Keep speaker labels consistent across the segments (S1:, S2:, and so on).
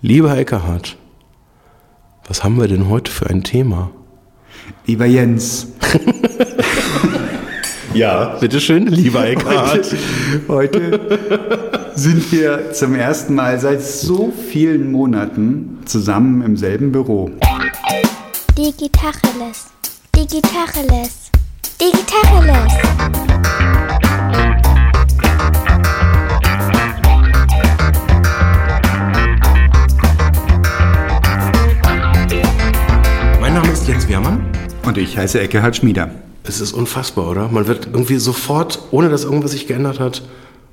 S1: Lieber Eckerhard, was haben wir denn heute für ein Thema?
S2: Lieber Jens.
S1: ja, bitteschön, lieber Eckhard.
S2: Heute, heute sind wir zum ersten Mal seit so vielen Monaten zusammen im selben Büro.
S3: Digitacheles. Digitacheles. Digitacheles.
S1: Jens Wehrmann.
S2: Und ich heiße Eckehard Schmieder.
S1: Es ist unfassbar, oder? Man wird irgendwie sofort, ohne dass irgendwas sich geändert hat,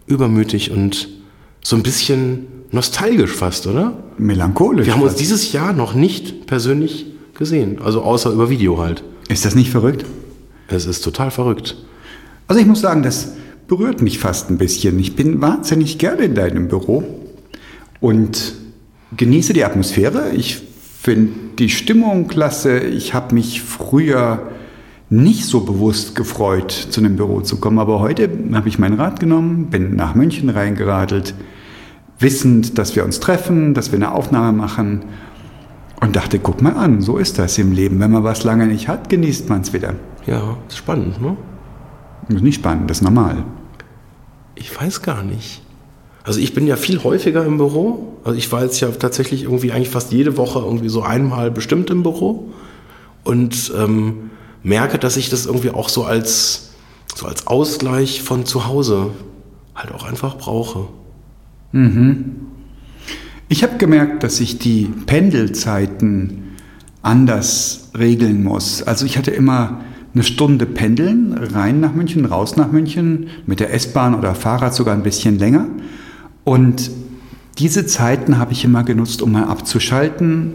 S1: übermütig und so ein bisschen nostalgisch fast, oder?
S2: Melancholisch.
S1: Wir haben uns dieses Jahr noch nicht persönlich gesehen, also außer über Video halt.
S2: Ist das nicht verrückt?
S1: Es ist total verrückt.
S2: Also ich muss sagen, das berührt mich fast ein bisschen. Ich bin wahnsinnig gerne in deinem Büro und genieße die Atmosphäre. Ich finde die Stimmung klasse. Ich habe mich früher nicht so bewusst gefreut, zu einem Büro zu kommen. Aber heute habe ich mein Rad genommen, bin nach München reingeradelt, wissend, dass wir uns treffen, dass wir eine Aufnahme machen und dachte, guck mal an, so ist das im Leben. Wenn man was lange nicht hat, genießt man es wieder.
S1: Ja, ist spannend, ne?
S2: Ist nicht spannend, das ist normal.
S1: Ich weiß gar nicht. Also ich bin ja viel häufiger im Büro. Also ich war jetzt ja tatsächlich irgendwie eigentlich fast jede Woche irgendwie so einmal bestimmt im Büro und ähm, merke, dass ich das irgendwie auch so als so als Ausgleich von zu Hause halt auch einfach brauche.
S2: Ich habe gemerkt, dass ich die Pendelzeiten anders regeln muss. Also ich hatte immer eine Stunde pendeln, rein nach München, raus nach München, mit der S-Bahn oder Fahrrad sogar ein bisschen länger. Und diese Zeiten habe ich immer genutzt, um mal abzuschalten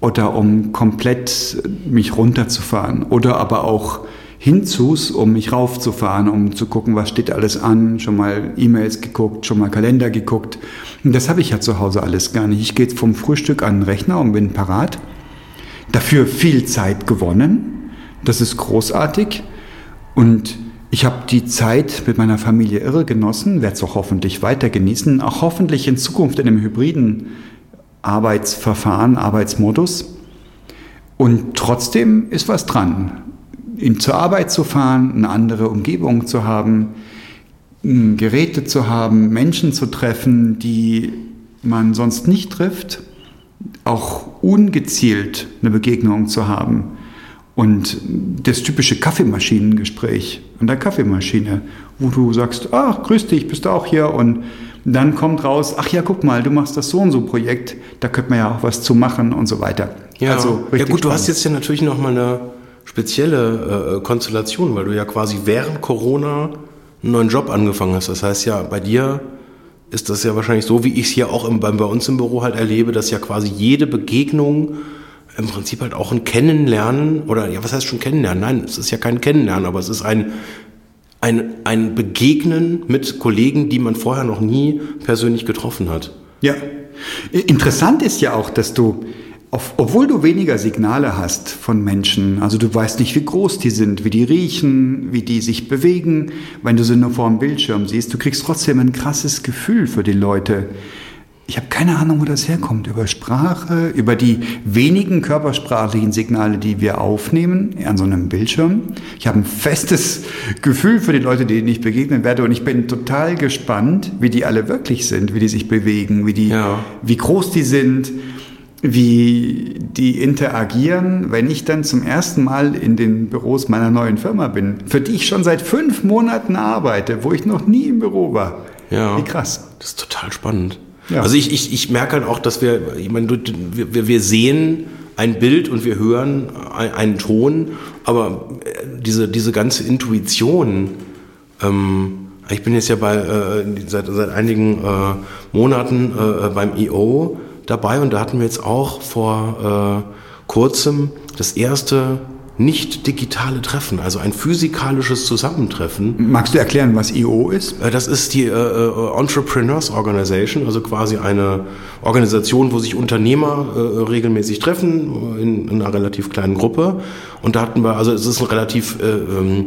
S2: oder um komplett mich runterzufahren oder aber auch hinzus, um mich raufzufahren, um zu gucken, was steht alles an, schon mal E-Mails geguckt, schon mal Kalender geguckt. Und das habe ich ja zu Hause alles gar nicht. Ich gehe vom Frühstück an den Rechner und bin parat. Dafür viel Zeit gewonnen. Das ist großartig. Und ich habe die Zeit mit meiner Familie irre genossen, werde es auch hoffentlich weiter genießen, auch hoffentlich in Zukunft in einem hybriden Arbeitsverfahren, Arbeitsmodus. Und trotzdem ist was dran. In, zur Arbeit zu fahren, eine andere Umgebung zu haben, Geräte zu haben, Menschen zu treffen, die man sonst nicht trifft, auch ungezielt eine Begegnung zu haben. Und das typische Kaffeemaschinengespräch an der Kaffeemaschine, wo du sagst, ach, grüß dich, bist du auch hier? Und dann kommt raus, ach ja, guck mal, du machst das so und so Projekt, da könnte man ja auch was zu machen und so weiter.
S1: Ja,
S2: also,
S1: ja gut, du hast
S2: spannend.
S1: jetzt ja natürlich noch mal eine spezielle äh, Konstellation, weil du ja quasi während Corona einen neuen Job angefangen hast. Das heißt ja, bei dir ist das ja wahrscheinlich so, wie ich es hier auch im, bei, bei uns im Büro halt erlebe, dass ja quasi jede Begegnung im Prinzip halt auch ein Kennenlernen oder ja, was heißt schon Kennenlernen? Nein, es ist ja kein Kennenlernen, aber es ist ein ein, ein Begegnen mit Kollegen, die man vorher noch nie persönlich getroffen hat.
S2: Ja. Interessant ist ja auch, dass du, obwohl du weniger Signale hast von Menschen, also du weißt nicht, wie groß die sind, wie die riechen, wie die sich bewegen, wenn du sie nur vor dem Bildschirm siehst, du kriegst trotzdem ein krasses Gefühl für die Leute. Ich habe keine Ahnung, wo das herkommt. Über Sprache, über die wenigen körpersprachlichen Signale, die wir aufnehmen an so einem Bildschirm. Ich habe ein festes Gefühl für die Leute, denen ich begegnen werde. Und ich bin total gespannt, wie die alle wirklich sind, wie die sich bewegen, wie, die,
S1: Ja.
S2: wie groß die sind, wie die interagieren, wenn ich dann zum ersten Mal in den Büros meiner neuen Firma bin, für die ich schon seit fünf Monaten arbeite, wo ich noch nie im Büro war.
S1: Ja.
S2: Wie krass.
S1: Das ist total spannend.
S2: Ja.
S1: Also ich, ich, ich merke halt auch, dass wir, ich meine, wir, wir- sehen ein Bild und wir hören ein- einen Ton, aber äh, diese, diese ganze Intuition, ähm, ich bin jetzt ja bei, äh, seit, seit einigen äh, Monaten äh, beim EO dabei und da hatten wir jetzt auch vor äh, kurzem das erste nicht digitale Treffen, also ein physikalisches Zusammentreffen.
S2: Magst du erklären, was IO ist?
S1: Äh, Das ist die äh, äh, Entrepreneurs Organization, also quasi eine Organisation, wo sich Unternehmer äh, regelmäßig treffen in, in einer relativ kleinen Gruppe. Und da hatten wir, also es ist ein relativ äh, ähm,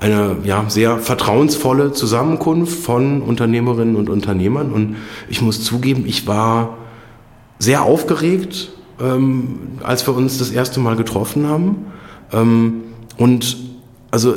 S1: eine ja, sehr vertrauensvolle Zusammenkunft von Unternehmerinnen und Unternehmern. Und ich muss zugeben, ich war sehr aufgeregt, ähm, als wir uns das erste Mal getroffen haben. Ähm, und also äh,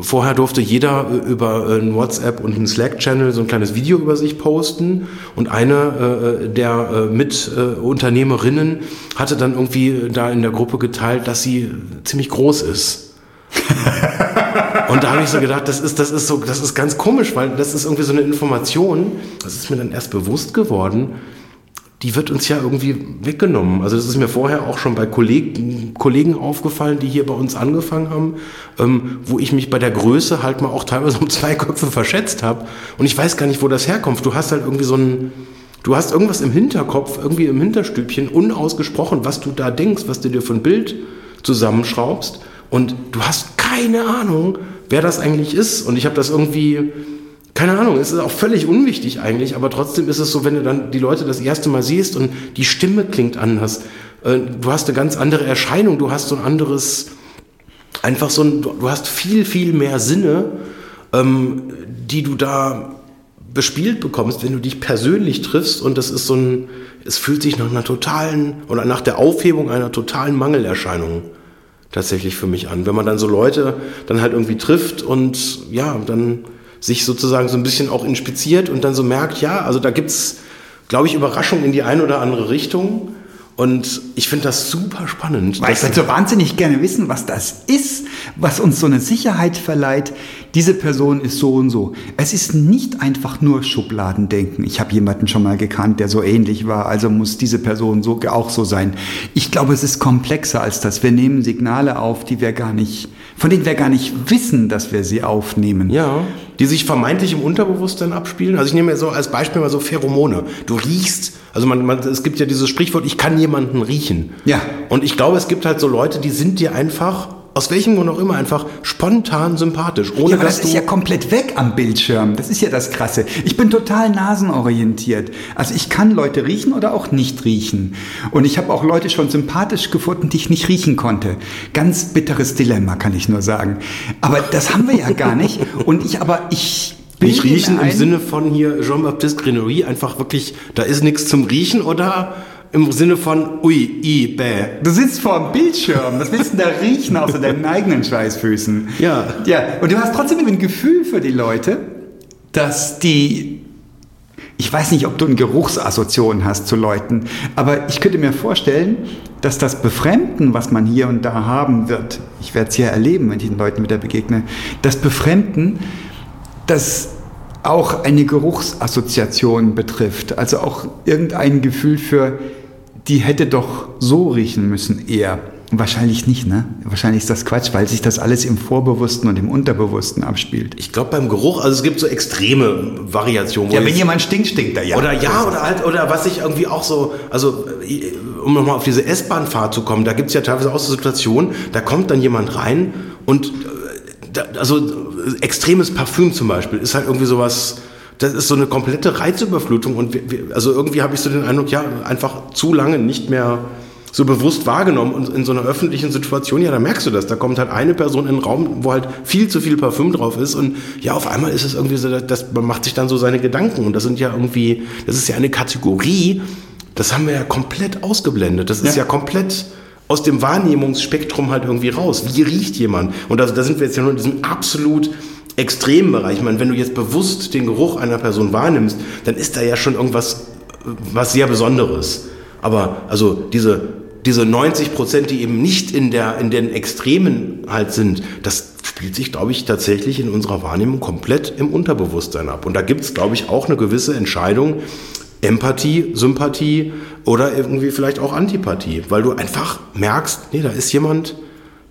S1: vorher durfte jeder äh, über äh, einen WhatsApp und einen Slack-Channel so ein kleines Video über sich posten und eine der Mitunternehmerinnen hatte dann irgendwie da in der Gruppe geteilt, dass sie ziemlich groß ist. und da habe ich so gedacht, das ist, das ist so, das ist ganz komisch, weil das ist irgendwie so eine Information, das ist mir dann erst bewusst geworden, die wird uns ja irgendwie weggenommen. Also das ist mir vorher auch schon bei Kollegen, Kollegen aufgefallen, die hier bei uns angefangen haben, ähm, wo ich mich bei der Größe halt mal auch teilweise um zwei Köpfe verschätzt habe. Und ich weiß gar nicht, wo das herkommt. Du hast halt irgendwie so ein, du hast irgendwas im Hinterkopf, irgendwie im Hinterstübchen, unausgesprochen, was du da denkst, was du dir für ein Bild zusammenschraubst. Und du hast keine Ahnung, wer das eigentlich ist. Und ich habe das irgendwie keine Ahnung, es ist auch völlig unwichtig eigentlich, aber trotzdem ist es so, wenn du dann die Leute das erste Mal siehst und die Stimme klingt anders, äh, du hast eine ganz andere Erscheinung, du hast so ein anderes, einfach so ein, du hast viel, viel mehr Sinne, ähm, die du da bespielt bekommst, wenn du dich persönlich triffst und das ist so ein, es fühlt sich nach einer totalen oder nach der Aufhebung einer totalen Mangelerscheinung tatsächlich für mich an. Wenn man dann so Leute dann halt irgendwie trifft und ja, dann sich sozusagen so ein bisschen auch inspiziert und dann so merkt, ja, also da gibt's, glaube ich, Überraschungen in die eine oder andere Richtung. Und ich finde das super spannend.
S2: Weil ich würde so wahnsinnig gerne wissen, was das ist, was uns so eine Sicherheit verleiht. Diese Person ist so und so. Es ist nicht einfach nur Schubladendenken. Ich habe jemanden schon mal gekannt, der so ähnlich war, also muss diese Person so auch so sein. Ich glaube, es ist komplexer als das. Wir nehmen Signale auf, die wir gar nicht, von denen wir gar nicht wissen, dass wir sie aufnehmen.
S1: Ja, die sich vermeintlich im Unterbewusstsein abspielen. Also ich nehme mir so als Beispiel mal so Pheromone. Du riechst also man, man, es gibt ja dieses Sprichwort, ich kann jemanden riechen.
S2: Ja.
S1: Und ich glaube, es gibt halt so Leute, die sind dir einfach aus welchem Grund auch immer einfach spontan sympathisch.
S2: Ohne ja, aber das ist ja komplett weg am Bildschirm. Das ist ja das Krasse. Ich bin total nasenorientiert. Also ich kann Leute riechen oder auch nicht riechen. Und ich habe auch Leute schon sympathisch gefunden, die ich nicht riechen konnte. Ganz bitteres Dilemma, kann ich nur sagen. Aber das haben wir ja gar nicht. Und ich aber, ich
S1: nicht riechen im Sinne von hier Jean-Baptiste Grenory, einfach wirklich, da ist nichts zum Riechen oder im Sinne von ui, i, bäh.
S2: Du sitzt vor dem Bildschirm, was willst du denn da riechen außer deinen eigenen Schweißfüßen?
S1: Ja.
S2: Ja, und du hast trotzdem ein Gefühl für die Leute, dass die ich weiß nicht, ob du eine Geruchsassoziation hast zu Leuten, aber ich könnte mir vorstellen, dass das Befremden, was man hier und da haben wird, ich werde es hier erleben, wenn ich den Leuten wieder begegne, das Befremden das auch eine Geruchsassoziation betrifft. Also auch irgendein Gefühl für, die hätte doch so riechen müssen eher. Wahrscheinlich nicht, ne? Wahrscheinlich ist das Quatsch, weil sich das alles im Vorbewussten und im Unterbewussten abspielt.
S1: Ich glaube beim Geruch, also es gibt so extreme Variationen.
S2: Ja, wenn jemand stinkt, stinkt er ja.
S1: Oder ja, oder halt, oder was ich irgendwie auch so, also um nochmal auf diese S-Bahn-Fahrt zu kommen, da gibt es ja teilweise auch so Situationen, da kommt dann jemand rein und also extremes Parfüm zum Beispiel ist halt irgendwie sowas, das ist so eine komplette Reizüberflutung und wir, wir, also irgendwie habe ich so den Eindruck, ja, einfach zu lange nicht mehr so bewusst wahrgenommen und in so einer öffentlichen Situation, ja, da merkst du das, da kommt halt eine Person in den Raum, wo halt viel zu viel Parfüm drauf ist und ja, auf einmal ist es irgendwie so, dass man macht sich dann so seine Gedanken und das sind ja irgendwie, das ist ja eine Kategorie, das haben wir ja komplett ausgeblendet, das ist ja, ja komplett aus dem Wahrnehmungsspektrum halt irgendwie raus. Wie riecht jemand? Und da, da sind wir jetzt ja nur in diesem absolut extremen Bereich. Ich meine, wenn du jetzt bewusst den Geruch einer Person wahrnimmst, dann ist da ja schon irgendwas was sehr Besonderes. Aber also diese, diese 90 Prozent, die eben nicht in, der, in den Extremen halt sind, das spielt sich, glaube ich, tatsächlich in unserer Wahrnehmung komplett im Unterbewusstsein ab. Und da gibt es, glaube ich, auch eine gewisse Entscheidung, Empathie, Sympathie oder irgendwie vielleicht auch Antipathie, weil du einfach merkst, nee, da ist jemand,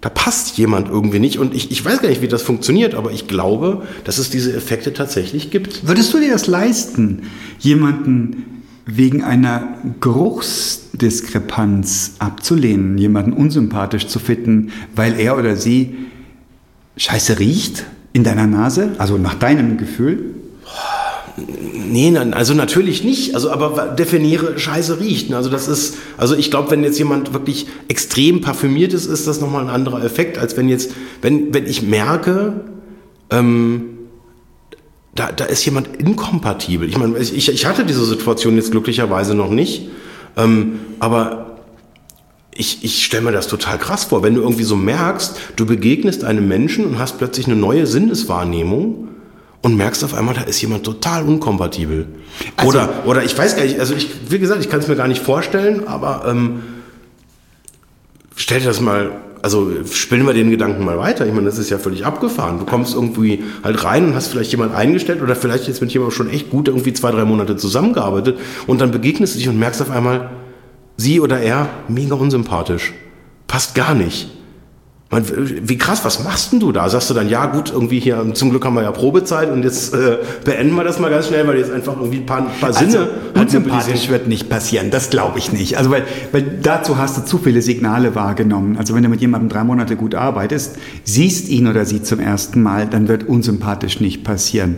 S1: da passt jemand irgendwie nicht. Und ich, ich weiß gar nicht, wie das funktioniert, aber ich glaube, dass es diese Effekte tatsächlich gibt.
S2: Würdest du dir das leisten, jemanden wegen einer Geruchsdiskrepanz abzulehnen, jemanden unsympathisch zu finden, weil er oder sie scheiße riecht in deiner Nase, also nach deinem Gefühl?
S1: Nee, also natürlich nicht. Also, aber definiere Scheiße riecht. Also das ist, also ich glaube, wenn jetzt jemand wirklich extrem parfümiert ist, ist das nochmal ein anderer Effekt, als wenn jetzt, wenn, wenn ich merke, ähm, da, da ist jemand inkompatibel. Ich meine, ich, ich hatte diese Situation jetzt glücklicherweise noch nicht. Ähm, aber ich, ich stelle mir das total krass vor, wenn du irgendwie so merkst, du begegnest einem Menschen und hast plötzlich eine neue Sinneswahrnehmung und merkst auf einmal, da ist jemand total unkompatibel.
S2: Also-
S1: oder, oder ich weiß gar nicht, also ich, wie gesagt, ich kann es mir gar nicht vorstellen, aber ähm, stell dir das mal, also spinnen wir den Gedanken mal weiter. Ich meine, das ist ja völlig abgefahren. Du kommst irgendwie halt rein und hast vielleicht jemand eingestellt oder vielleicht jetzt mit jemandem schon echt gut irgendwie zwei, drei Monate zusammengearbeitet und dann begegnest du dich und merkst auf einmal, sie oder er, mega unsympathisch. Passt gar nicht. Man, wie krass, was machst denn du da? Sagst du dann, ja gut, irgendwie hier, zum Glück haben wir ja Probezeit und jetzt äh, beenden wir das mal ganz schnell, weil jetzt einfach irgendwie ein paar, ein paar Sinne
S2: Also, unsympathisch wird nicht passieren, das glaube ich nicht. Also weil, weil dazu hast du zu viele Signale wahrgenommen. Also wenn du mit jemandem drei Monate gut arbeitest, siehst ihn oder sie zum ersten Mal, dann wird unsympathisch nicht passieren.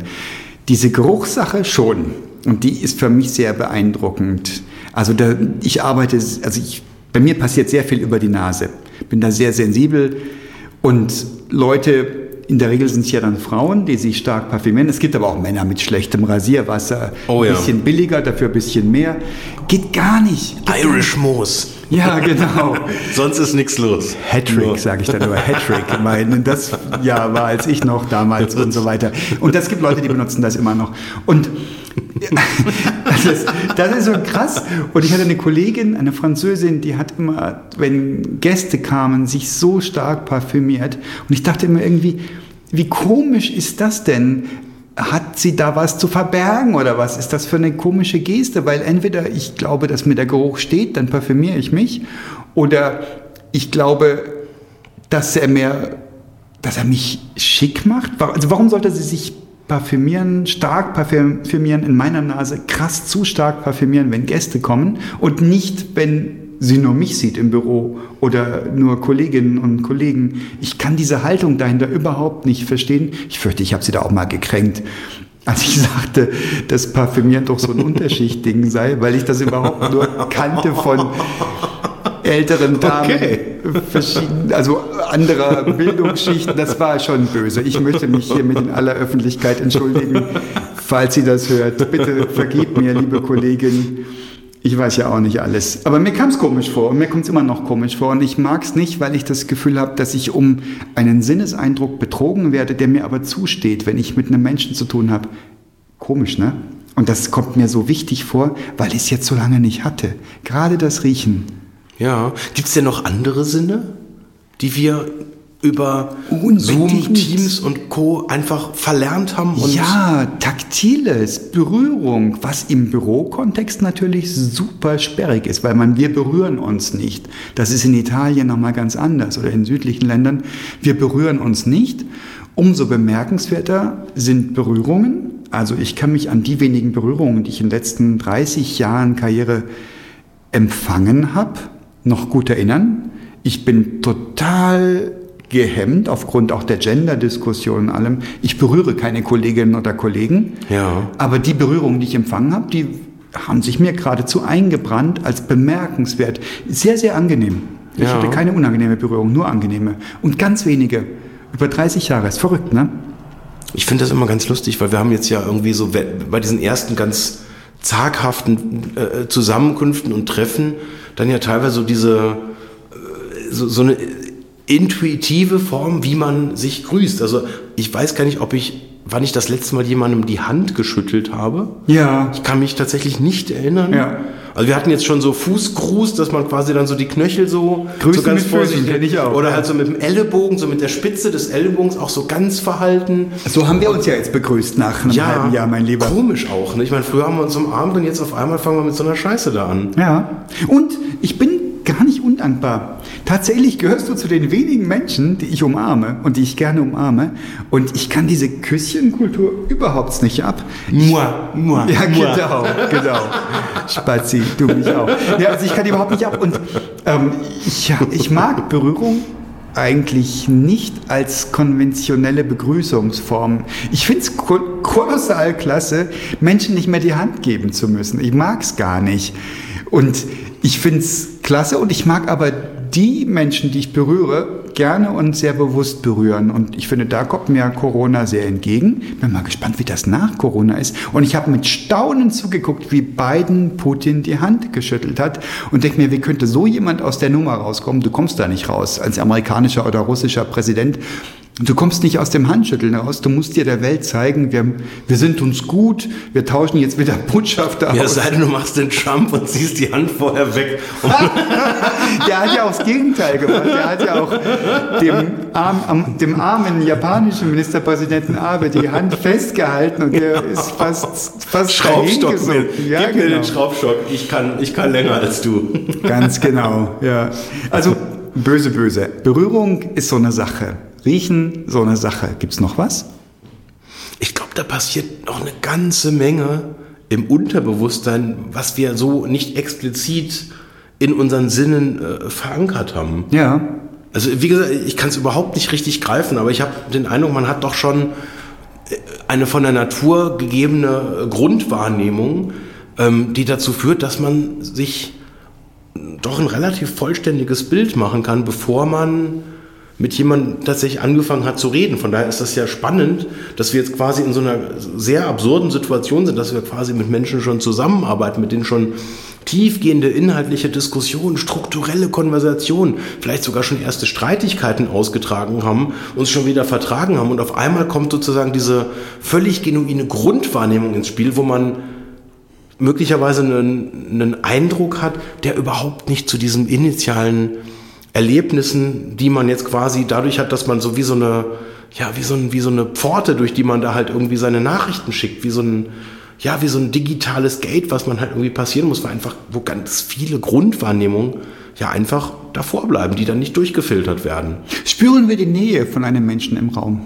S2: Diese Geruchssache schon. Und die ist für mich sehr beeindruckend. Also da, ich arbeite, also ich, bei mir passiert sehr viel über die Nase. Bin da sehr sensibel und Leute, in der Regel sind es ja dann Frauen, die sich stark parfümieren. Es gibt aber auch Männer mit schlechtem Rasierwasser,
S1: Oh
S2: ein
S1: ja.
S2: bisschen billiger, dafür ein bisschen mehr. Geht gar nicht.
S1: Irish Moos.
S2: Ja, genau.
S1: Sonst ist nichts los.
S2: Hattrick, sage ich dann nur. Hattrick. Mein, das ja, war als ich noch damals und so weiter. Und das gibt Leute, die benutzen das immer noch. Und das ist, das ist so krass. Und ich hatte eine Kollegin, eine Französin, die hat immer, wenn Gäste kamen, sich so stark parfümiert. Und ich dachte immer irgendwie, wie komisch ist das denn? Hat sie da was zu verbergen oder was ist das für eine komische Geste? Weil entweder ich glaube, dass mir der Geruch steht, dann parfümiere ich mich, oder ich glaube, dass er mir, dass er mich schick macht. Also warum sollte sie sich parfümieren, stark parfümieren in meiner Nase, krass zu stark parfümieren, wenn Gäste kommen und nicht, wenn sie nur mich sieht im Büro oder nur Kolleginnen und Kollegen. Ich kann diese Haltung dahinter überhaupt nicht verstehen. Ich fürchte, ich habe sie da auch mal gekränkt. Als ich sagte, dass Parfümieren doch so ein Unterschichtding sei, weil ich das überhaupt nur kannte von älteren Damen,
S1: Okay.
S2: also anderer Bildungsschichten, das war schon böse. Ich möchte mich hiermit in aller Öffentlichkeit entschuldigen, falls sie das hört. Bitte vergib mir, liebe Kollegin. Ich weiß ja auch nicht alles. Aber mir kam es komisch vor und mir kommt es immer noch komisch vor. Und ich mag es nicht, weil ich das Gefühl habe, dass ich um einen Sinneseindruck betrogen werde, der mir aber zusteht, wenn ich mit einem Menschen zu tun habe. Komisch, ne? Und das kommt mir so wichtig vor, weil ich es jetzt so lange nicht hatte. Gerade das Riechen.
S1: Ja. Gibt es denn noch andere Sinne, die wir über
S2: Unbedingt.
S1: Zoom, Teams und Co. einfach verlernt haben? Und
S2: ja, taktiles, Berührung, was im Bürokontext natürlich super sperrig ist, weil man, wir berühren uns nicht. Das ist in Italien nochmal ganz anders oder in südlichen Ländern. Wir berühren uns nicht. Umso bemerkenswerter sind Berührungen. Also ich kann mich an die wenigen Berührungen, die ich in den letzten 30 Jahren Karriere empfangen habe, noch gut erinnern. Ich bin total gehemmt aufgrund auch der Gender-Diskussion und allem. Ich berühre keine Kolleginnen oder Kollegen.
S1: Ja.
S2: Aber die Berührungen, die ich empfangen habe, die haben sich mir geradezu eingebrannt als bemerkenswert. Sehr, sehr angenehm. Ich
S1: Ja.
S2: hatte keine unangenehme Berührung, nur angenehme. Und ganz wenige. Über 30 Jahre. Ist verrückt, ne?
S1: Ich finde das immer ganz lustig, weil wir haben jetzt ja irgendwie so bei diesen ersten ganz zaghaften äh, Zusammenkünften und Treffen dann ja teilweise so diese äh, so, so eine intuitive Form, wie man sich grüßt. Also ich weiß gar nicht, ob ich, wann ich das letzte Mal jemandem die Hand geschüttelt habe.
S2: Ja.
S1: Ich kann mich tatsächlich nicht erinnern.
S2: Ja.
S1: Also wir hatten jetzt schon so Fußgruß, dass man quasi dann so die Knöchel so,
S2: Grüßen
S1: so ganz
S2: Füßen,
S1: vorsichtig
S2: kenn ich auch,
S1: oder
S2: ja.
S1: halt so mit dem Ellenbogen, so mit der Spitze des Ellenbogens auch so ganz verhalten.
S2: So haben wir uns ja jetzt begrüßt nach einem halben Jahr, mein Lieber.
S1: Komisch auch. Ne? Ich meine, früher haben wir uns umarmt und jetzt auf einmal fangen wir mit so einer Scheiße da an.
S2: Ja. Und ich bin undankbar. Tatsächlich gehörst du zu den wenigen Menschen, die ich umarme und die ich gerne umarme. Und ich kann diese Küsschenkultur überhaupt nicht ab.
S1: Mua, mua,
S2: Ja,
S1: mua.
S2: genau, genau. Spazi, du mich auch. Ja, also ich kann die überhaupt nicht ab. Und ähm, ich, ich mag Berührung eigentlich nicht als konventionelle Begrüßungsform. Ich finde es kolossal klasse, Menschen nicht mehr die Hand geben zu müssen. Ich mag es gar nicht. Und ich finde es klasse. Und ich mag aber die Menschen, die ich berühre, gerne und sehr bewusst berühren. Und ich finde, da kommt mir Corona sehr entgegen. Bin mal gespannt, wie das nach Corona ist. Und ich habe mit Staunen zugeguckt, wie Biden Putin die Hand geschüttelt hat und denke mir, wie könnte so jemand aus der Nummer rauskommen? Du kommst da nicht raus als amerikanischer oder russischer Präsident. Du kommst nicht aus dem Handschütteln raus, du musst dir der Welt zeigen, wir, wir sind uns gut, wir tauschen jetzt wieder Botschafter
S1: Ja,
S2: aus.
S1: sei denn, du machst den Trump und ziehst die Hand vorher weg.
S2: Der hat ja auch das Gegenteil gemacht. Der hat ja auch dem, arm, dem armen japanischen Ministerpräsidenten Abe die Hand festgehalten und der ist fast, fast
S1: Schraubstock mir.
S2: Ja,
S1: Gib mir
S2: genau.
S1: den Schraubstock. Ich kann, ich kann länger als du.
S2: Ganz genau, ja. Also böse, böse. Berührung ist so eine Sache. Riechen, so eine Sache. Gibt's noch was?
S1: Ich glaube, da passiert noch eine ganze Menge im Unterbewusstsein, was wir so nicht explizit in unseren Sinnen äh, verankert haben.
S2: Ja.
S1: Also wie gesagt, ich kann es überhaupt nicht richtig greifen, aber ich habe den Eindruck, man hat doch schon äh, eine von der Natur gegebene Grundwahrnehmung, ähm, die dazu führt, dass man sich doch ein relativ vollständiges Bild machen kann, bevor man mit jemandem tatsächlich angefangen hat zu reden. Von daher ist das ja spannend, dass wir jetzt quasi in so einer sehr absurden Situation sind, dass wir quasi mit Menschen schon zusammenarbeiten, mit denen schon tiefgehende inhaltliche Diskussionen, strukturelle Konversationen, vielleicht sogar schon erste Streitigkeiten ausgetragen haben, uns schon wieder vertragen haben und auf einmal kommt sozusagen diese völlig genuine Grundwahrnehmung ins Spiel, wo man möglicherweise einen, einen Eindruck hat, der überhaupt nicht zu diesen initialen Erlebnissen, die man jetzt quasi dadurch hat, dass man so wie so eine, ja, wie so, ein, wie so eine Pforte, durch die man da halt irgendwie seine Nachrichten schickt, wie so ein, ja, wie so ein digitales Gate, was man halt irgendwie passieren muss, weil einfach, wo ganz viele Grundwahrnehmungen ja einfach davor bleiben, die dann nicht durchgefiltert werden.
S2: Spüren wir die Nähe von einem Menschen im Raum?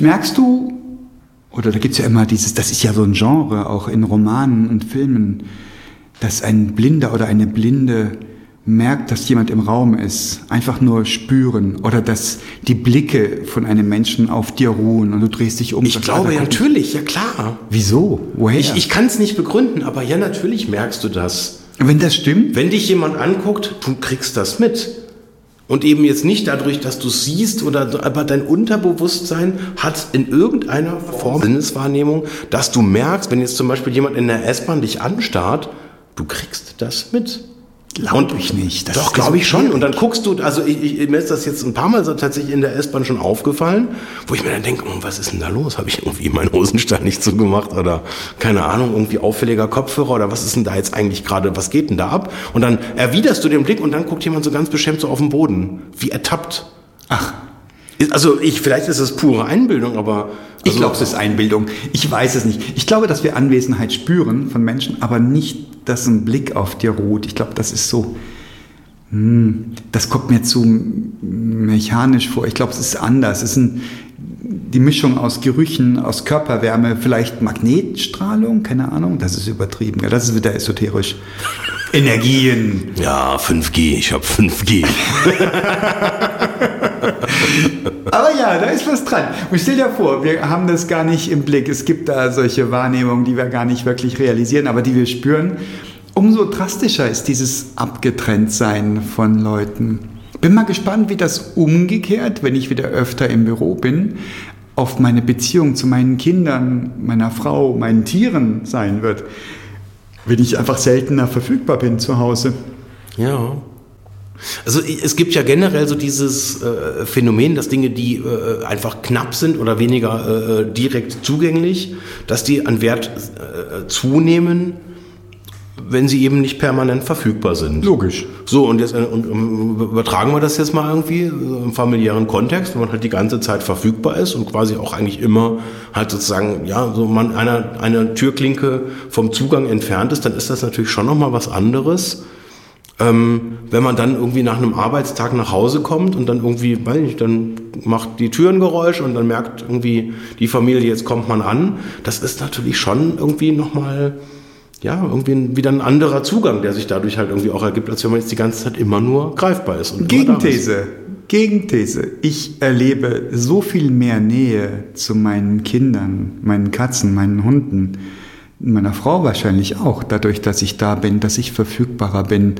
S2: Merkst du, oder da gibt's ja immer dieses, das ist ja so ein Genre, auch in Romanen und Filmen, dass ein Blinder oder eine Blinde merkt, dass jemand im Raum ist, einfach nur spüren oder dass die Blicke von einem Menschen auf dir ruhen und du drehst dich um.
S1: Ich glaube,
S2: "Ah, da
S1: ja, natürlich, ja klar.
S2: Wieso? Woher?
S1: Ich, ich kann es nicht begründen, aber ja, natürlich merkst du das.
S2: Wenn das stimmt,
S1: Wenn dich jemand anguckt, du kriegst das mit. Und eben jetzt nicht dadurch, dass du siehst, oder, aber dein Unterbewusstsein hat in irgendeiner Form Sinneswahrnehmung, dass du merkst, wenn jetzt zum Beispiel jemand in der S-Bahn dich anstarrt, du kriegst das mit.
S2: Glaub ich nicht. Das
S1: doch, glaube ich schon. Und dann guckst du, also ich, ich, mir ist das jetzt ein paar Mal so tatsächlich in der S-Bahn schon aufgefallen, wo ich mir dann denke, oh, was ist denn da los? Habe ich irgendwie meinen Hosenstall nicht zugemacht oder keine Ahnung, irgendwie auffälliger Kopfhörer oder was ist denn da jetzt eigentlich gerade, was geht denn da ab? Und dann erwiderst du den Blick und dann guckt jemand so ganz beschämt so auf den Boden, wie ertappt.
S2: ach,
S1: Also ich, vielleicht ist es pure Einbildung, aber
S2: Ich
S1: also,
S2: glaube, es ist Einbildung. Ich weiß es nicht. Ich glaube, dass wir Anwesenheit spüren von Menschen, aber nicht, dass ein Blick auf dir ruht. Ich glaube, das ist so. hm, Das kommt mir zu mechanisch vor. Ich glaube, es ist anders. Es ist ein, die Mischung aus Gerüchen, aus Körperwärme, vielleicht Magnetstrahlung, keine Ahnung. Das ist übertrieben. Ja, das ist wieder esoterisch. Energien.
S1: ja, 5G, ich habe 5G.
S2: Aber ja, da ist was dran. Und stell dir vor, wir haben das gar nicht im Blick. Es gibt da solche Wahrnehmungen, die wir gar nicht wirklich realisieren, aber die wir spüren. Umso drastischer ist dieses Abgetrenntsein von Leuten. Bin mal gespannt, wie das umgekehrt, wenn ich wieder öfter im Büro bin, auf meine Beziehung zu meinen Kindern, meiner Frau, meinen Tieren sein wird. Wenn ich einfach seltener verfügbar bin zu Hause.
S1: Ja. Also es gibt ja generell so dieses äh, Phänomen, dass Dinge, die äh, einfach knapp sind oder weniger äh, direkt zugänglich, dass die an Wert äh, zunehmen, wenn sie eben nicht permanent verfügbar sind.
S2: Logisch.
S1: So, und jetzt äh, und, ähm, übertragen wir das jetzt mal irgendwie äh, im familiären Kontext, wenn man halt die ganze Zeit verfügbar ist und quasi auch eigentlich immer halt sozusagen, ja, so man einer eine Türklinke vom Zugang entfernt ist, dann ist das natürlich schon nochmal was anderes. Ähm, wenn man dann irgendwie nach einem Arbeitstag nach Hause kommt und dann irgendwie, weiß nicht, dann macht die Tür ein Geräusch und dann merkt irgendwie die Familie, jetzt kommt man an, das ist natürlich schon irgendwie nochmal, ja, irgendwie wieder ein anderer Zugang, der sich dadurch halt irgendwie auch ergibt, als wenn man jetzt die ganze Zeit immer nur greifbar ist. Da ist.
S2: Gegenthese. Gegenthese. Ich erlebe so viel mehr Nähe zu meinen Kindern, meinen Katzen, meinen Hunden, meiner Frau wahrscheinlich auch, dadurch, dass ich da bin, dass ich verfügbarer bin.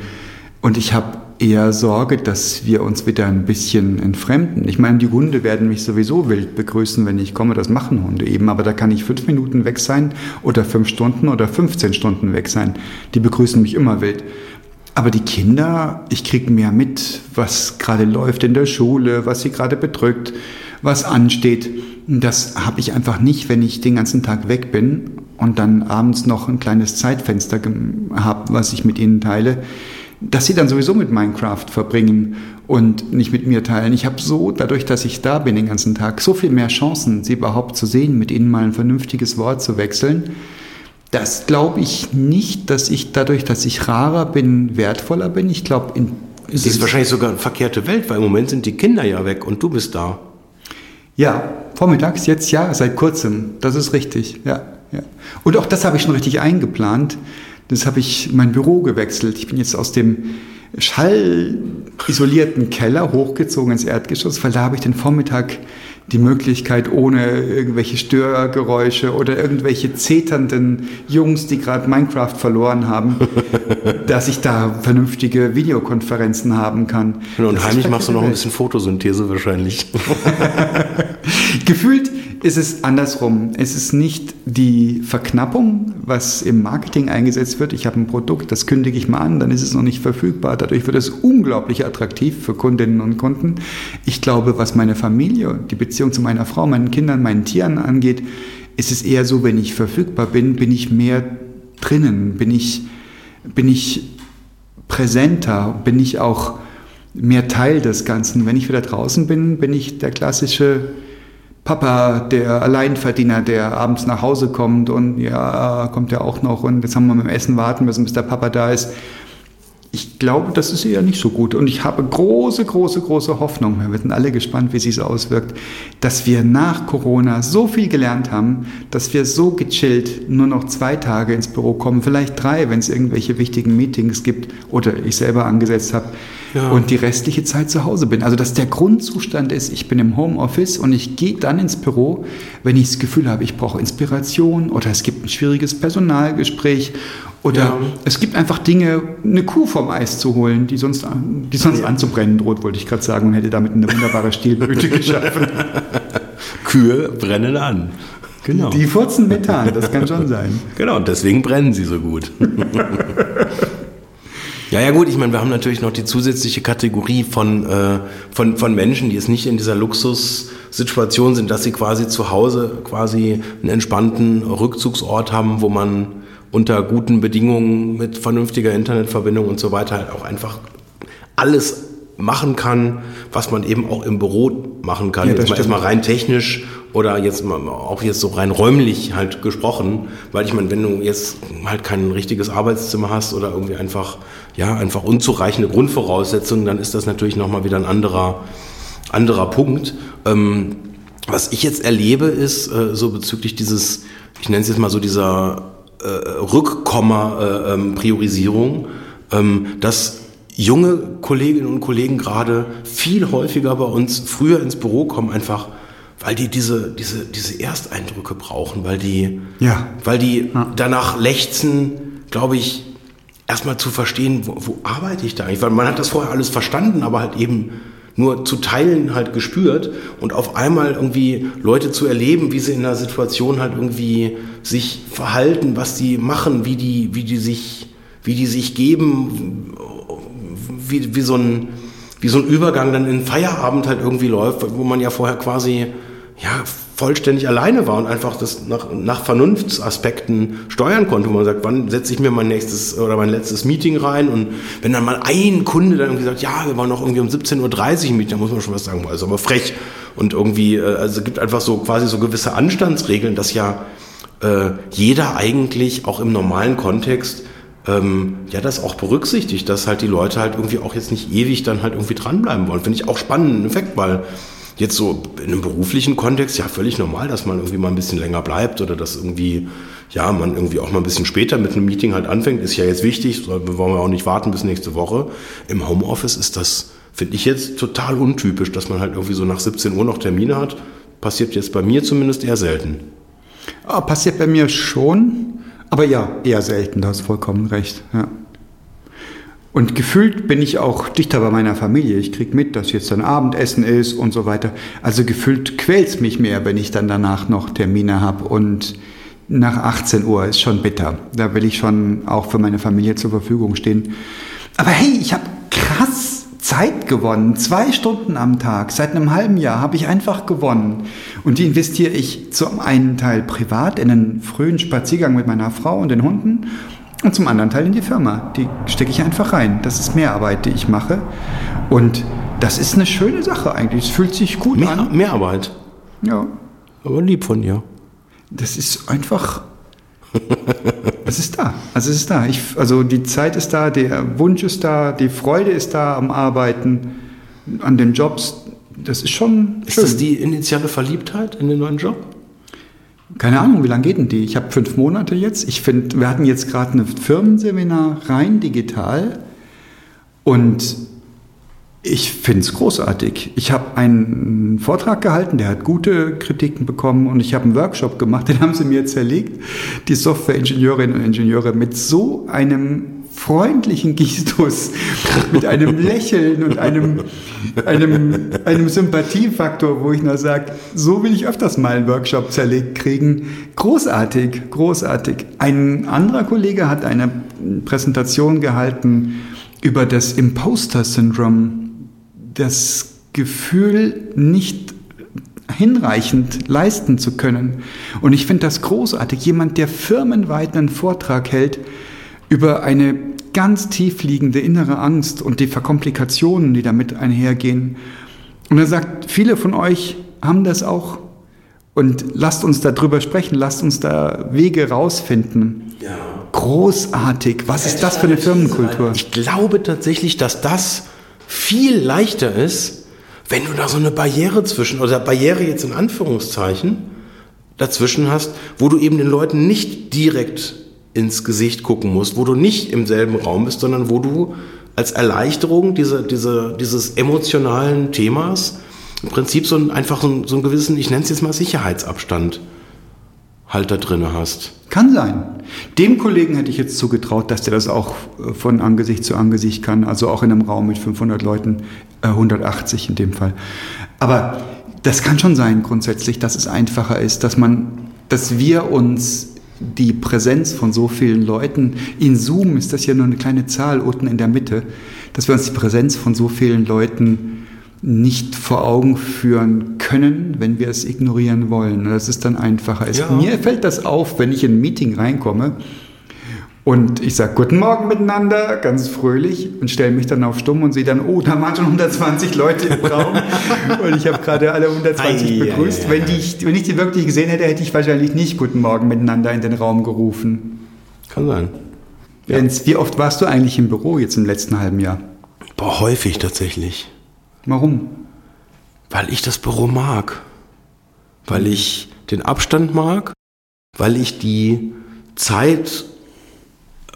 S2: Und ich habe eher Sorge, dass wir uns wieder ein bisschen entfremden. Ich meine, die Hunde werden mich sowieso wild begrüßen, wenn ich komme. Das machen Hunde eben. Aber da kann ich fünf Minuten weg sein oder fünf Stunden oder 15 Stunden weg sein. Die begrüßen mich immer wild. Aber die Kinder, ich kriege mehr mit, was gerade läuft in der Schule, was sie gerade bedrückt, was ansteht. Das habe ich einfach nicht, wenn ich den ganzen Tag weg bin und dann abends noch ein kleines Zeitfenster habe, was ich mit ihnen teile dass sie dann sowieso mit Minecraft verbringen und nicht mit mir teilen. Ich habe so, dadurch, dass ich da bin den ganzen Tag, so viel mehr Chancen, sie überhaupt zu sehen, mit ihnen mal ein vernünftiges Wort zu wechseln. Das glaube ich nicht, dass ich dadurch, dass ich rarer bin, wertvoller bin. Ich glaube, in
S1: es ist wahrscheinlich sogar eine verkehrte Welt, weil im Moment sind die Kinder ja weg und du bist da.
S2: Ja, vormittags, jetzt ja, seit kurzem. Das ist richtig, ja. ja. Und auch das habe ich schon richtig eingeplant. Das habe ich mein Büro gewechselt. Ich bin jetzt aus dem schallisolierten Keller hochgezogen ins Erdgeschoss, weil da habe ich den Vormittag die Möglichkeit, ohne irgendwelche Störgeräusche oder irgendwelche zeternden Jungs, die gerade Minecraft verloren haben, dass ich da vernünftige Videokonferenzen haben kann.
S1: Und das heimlich machst du noch ein bisschen Photosynthese wahrscheinlich.
S2: Gefühlt ist es andersrum. Es ist nicht die Verknappung, was im Marketing eingesetzt wird. Ich habe ein Produkt, das kündige ich mal an, dann ist es noch nicht verfügbar. Dadurch wird es unglaublich attraktiv für Kundinnen und Kunden. Ich glaube, was meine Familie, die Beziehung zu meiner Frau, meinen Kindern, meinen Tieren angeht, ist es eher so, wenn ich verfügbar bin, bin ich mehr drinnen, bin ich, bin ich präsenter, bin ich auch mehr Teil des Ganzen. Wenn ich wieder draußen bin, bin ich der klassische Papa, der Alleinverdiener, der abends nach Hause kommt und ja, kommt ja auch noch und jetzt haben wir mit dem Essen warten müssen, bis der Papa da ist. Ich glaube, das ist eher nicht so gut. Und ich habe große, große, große Hoffnung, wir sind alle gespannt, wie sich es auswirkt, dass wir nach Corona so viel gelernt haben, dass wir so gechillt nur noch zwei Tage ins Büro kommen, vielleicht drei, wenn es irgendwelche wichtigen Meetings gibt oder ich selber angesetzt habe ja. und die restliche Zeit zu Hause bin. Also dass der Grundzustand ist, ich bin im Homeoffice und ich gehe dann ins Büro, wenn ich das Gefühl habe, ich brauche Inspiration oder es gibt ein schwieriges Personalgespräch oder ja. es gibt einfach Dinge, eine Kuh vom Eis zu holen, die sonst, die sonst ja. anzubrennen droht, wollte ich gerade sagen, und hätte damit eine wunderbare Stilblüte geschaffen.
S1: Kühe brennen an.
S2: Genau. Die furzen Methan, das kann schon sein.
S1: Genau, und deswegen brennen sie so gut. Ja, ja gut, ich meine, wir haben natürlich noch die zusätzliche Kategorie von, äh, von, von Menschen, die jetzt nicht in dieser Luxussituation sind, dass sie quasi zu Hause quasi einen entspannten Rückzugsort haben, wo man unter guten Bedingungen mit vernünftiger Internetverbindung und so weiter halt auch einfach alles machen kann, was man eben auch im Büro machen kann. Ja, jetzt mal erstmal rein technisch oder jetzt auch jetzt so rein räumlich halt gesprochen, weil ich meine, wenn du jetzt halt kein richtiges Arbeitszimmer hast oder irgendwie einfach ja einfach unzureichende Grundvoraussetzungen, dann ist das natürlich noch mal wieder ein anderer anderer Punkt. Ähm, was ich jetzt erlebe, ist äh, so bezüglich dieses, ich nenne es jetzt mal so dieser äh, Rückkomma-Priorisierung, äh, ähm, dass junge Kolleginnen und Kollegen gerade viel häufiger bei uns früher ins Büro kommen, einfach weil die diese, diese, diese Ersteindrücke brauchen, weil die, ja. weil die ja. danach lechzen, glaube ich, erstmal zu verstehen, wo, wo arbeite ich da eigentlich? Weil man hat das vorher alles verstanden, aber halt eben nur zu Teilen halt gespürt und auf einmal irgendwie Leute zu erleben, wie sie in einer Situation halt irgendwie sich verhalten, was die machen, wie die, wie die sich, wie die sich geben, wie, wie so ein, wie so ein Übergang dann in Feierabend halt irgendwie läuft, wo man ja vorher quasi ja, vollständig alleine war und einfach das nach, nach Vernunftsaspekten steuern konnte, wo man sagt, wann setze ich mir mein nächstes oder mein letztes Meeting rein und wenn dann mal ein Kunde dann irgendwie sagt, ja, wir wollen noch irgendwie um 17.30 Uhr Meeting, dann muss man schon was sagen, also aber frech und irgendwie, äh, also es gibt einfach so quasi so gewisse Anstandsregeln, dass ja äh, jeder eigentlich auch im normalen Kontext ähm, ja, das auch berücksichtigt, dass halt die Leute halt irgendwie auch jetzt nicht ewig dann halt irgendwie dranbleiben wollen. Finde ich auch spannenden Effekt, weil jetzt so in einem beruflichen Kontext ja völlig normal, dass man irgendwie mal ein bisschen länger bleibt oder dass irgendwie, ja, man irgendwie auch mal ein bisschen später mit einem Meeting halt anfängt, ist ja jetzt wichtig, wollen wir auch nicht warten bis nächste Woche. Im Homeoffice ist das, finde ich jetzt total untypisch, dass man halt irgendwie so nach 17 Uhr noch Termine hat. Passiert jetzt bei mir zumindest eher selten.
S2: Oh, passiert bei mir schon. Aber ja, eher selten, du hast vollkommen recht. Ja. Und gefühlt bin ich auch dichter bei meiner Familie. Ich krieg mit, dass jetzt dann Abendessen ist und so weiter. Also gefühlt quält's mich mehr, wenn ich dann danach noch Termine habe. Und nach 18 Uhr ist schon bitter. Da will ich schon auch für meine Familie zur Verfügung stehen. Aber hey, ich habe krass Zeit gewonnen. Zwei Stunden am Tag. Seit einem halben Jahr habe ich einfach gewonnen. Und die investiere ich zum einen Teil privat in einen frühen Spaziergang mit meiner Frau und den Hunden und zum anderen Teil in die Firma. Die stecke ich einfach rein. Das ist Mehrarbeit, die ich mache. Und das ist eine schöne Sache eigentlich. Es fühlt sich gut
S1: Mehr,
S2: an.
S1: Mehrarbeit.
S2: Ja.
S1: Aber lieb von dir.
S2: Das ist einfach. es ist da. Also es ist da. Ich, also die Zeit ist da, der Wunsch ist da, die Freude ist da am Arbeiten, an den Jobs. Das ist schon
S1: Ist
S2: schön.
S1: das die initiale Verliebtheit in den neuen Job?
S2: Keine Ahnung, wie lange geht denn die? Ich habe fünf Monate jetzt. Ich finde, wir hatten jetzt gerade ein Firmenseminar rein digital und ich finde es großartig. Ich habe einen Vortrag gehalten, der hat gute Kritiken bekommen und ich habe einen Workshop gemacht, den haben sie mir zerlegt. Die Software-Ingenieurinnen und Ingenieure mit so einem freundlichen Gestus, mit einem Lächeln und einem, einem, einem Sympathiefaktor, wo ich nur sage, so will ich öfters mal einen Workshop zerlegt kriegen. Großartig, großartig. Ein anderer Kollege hat eine Präsentation gehalten über das Imposter-Syndrom, das Gefühl, nicht hinreichend leisten zu können. Und ich finde das großartig. Jemand, der firmenweit einen Vortrag hält über eine ganz tief liegende innere Angst und die Verkomplikationen, die damit einhergehen. Und er sagt, viele von euch haben das auch. Und lasst uns darüber sprechen, lasst uns da Wege rausfinden.
S1: Ja.
S2: Großartig. Was ist das für eine Firmenkultur?
S1: Ich glaube tatsächlich, dass das viel leichter ist, wenn du da so eine Barriere zwischen, oder Barriere jetzt in Anführungszeichen, dazwischen hast, wo du eben den Leuten nicht direkt ins Gesicht gucken musst, wo du nicht im selben Raum bist, sondern wo du als Erleichterung diese, diese, dieses emotionalen Themas im Prinzip so ein, einfach so, einen- so einen gewissen, ich nenne es jetzt mal Sicherheitsabstand halt da drinne hast.
S2: Kann sein. Dem Kollegen hätte ich jetzt zugetraut, dass der das auch äh, von Angesicht zu Angesicht kann, also auch in einem Raum mit 500 Leuten, äh, 180 in dem Fall. Aber das kann schon sein grundsätzlich, dass es einfacher ist, dass man, dass wir uns die Präsenz von so vielen Leuten, in Zoom ist das ja nur eine kleine Zahl unten in der Mitte, dass wir uns die Präsenz von so vielen Leuten nicht vor Augen führen können, wenn wir es ignorieren wollen. Das ist dann einfacher.
S1: Ja.
S2: Mir fällt das auf, wenn ich in ein Meeting reinkomme und ich sage Guten Morgen miteinander, ganz fröhlich und stelle mich dann auf Stumm und sehe dann, oh, da waren schon 120 Leute im Raum und ich habe gerade alle 120
S1: Ei,
S2: begrüßt.
S1: ei, ei,
S2: wenn, die, ich- wenn ich die wirklich gesehen hätte, hätte ich wahrscheinlich nicht Guten Morgen miteinander in den Raum gerufen.
S1: Kann sein.
S2: Jens, wie oft warst du eigentlich im Büro jetzt im letzten halben Jahr?
S1: Boah, häufig tatsächlich.
S2: Warum?
S1: Weil ich das Büro mag. Weil ich den Abstand mag. Weil ich die Zeit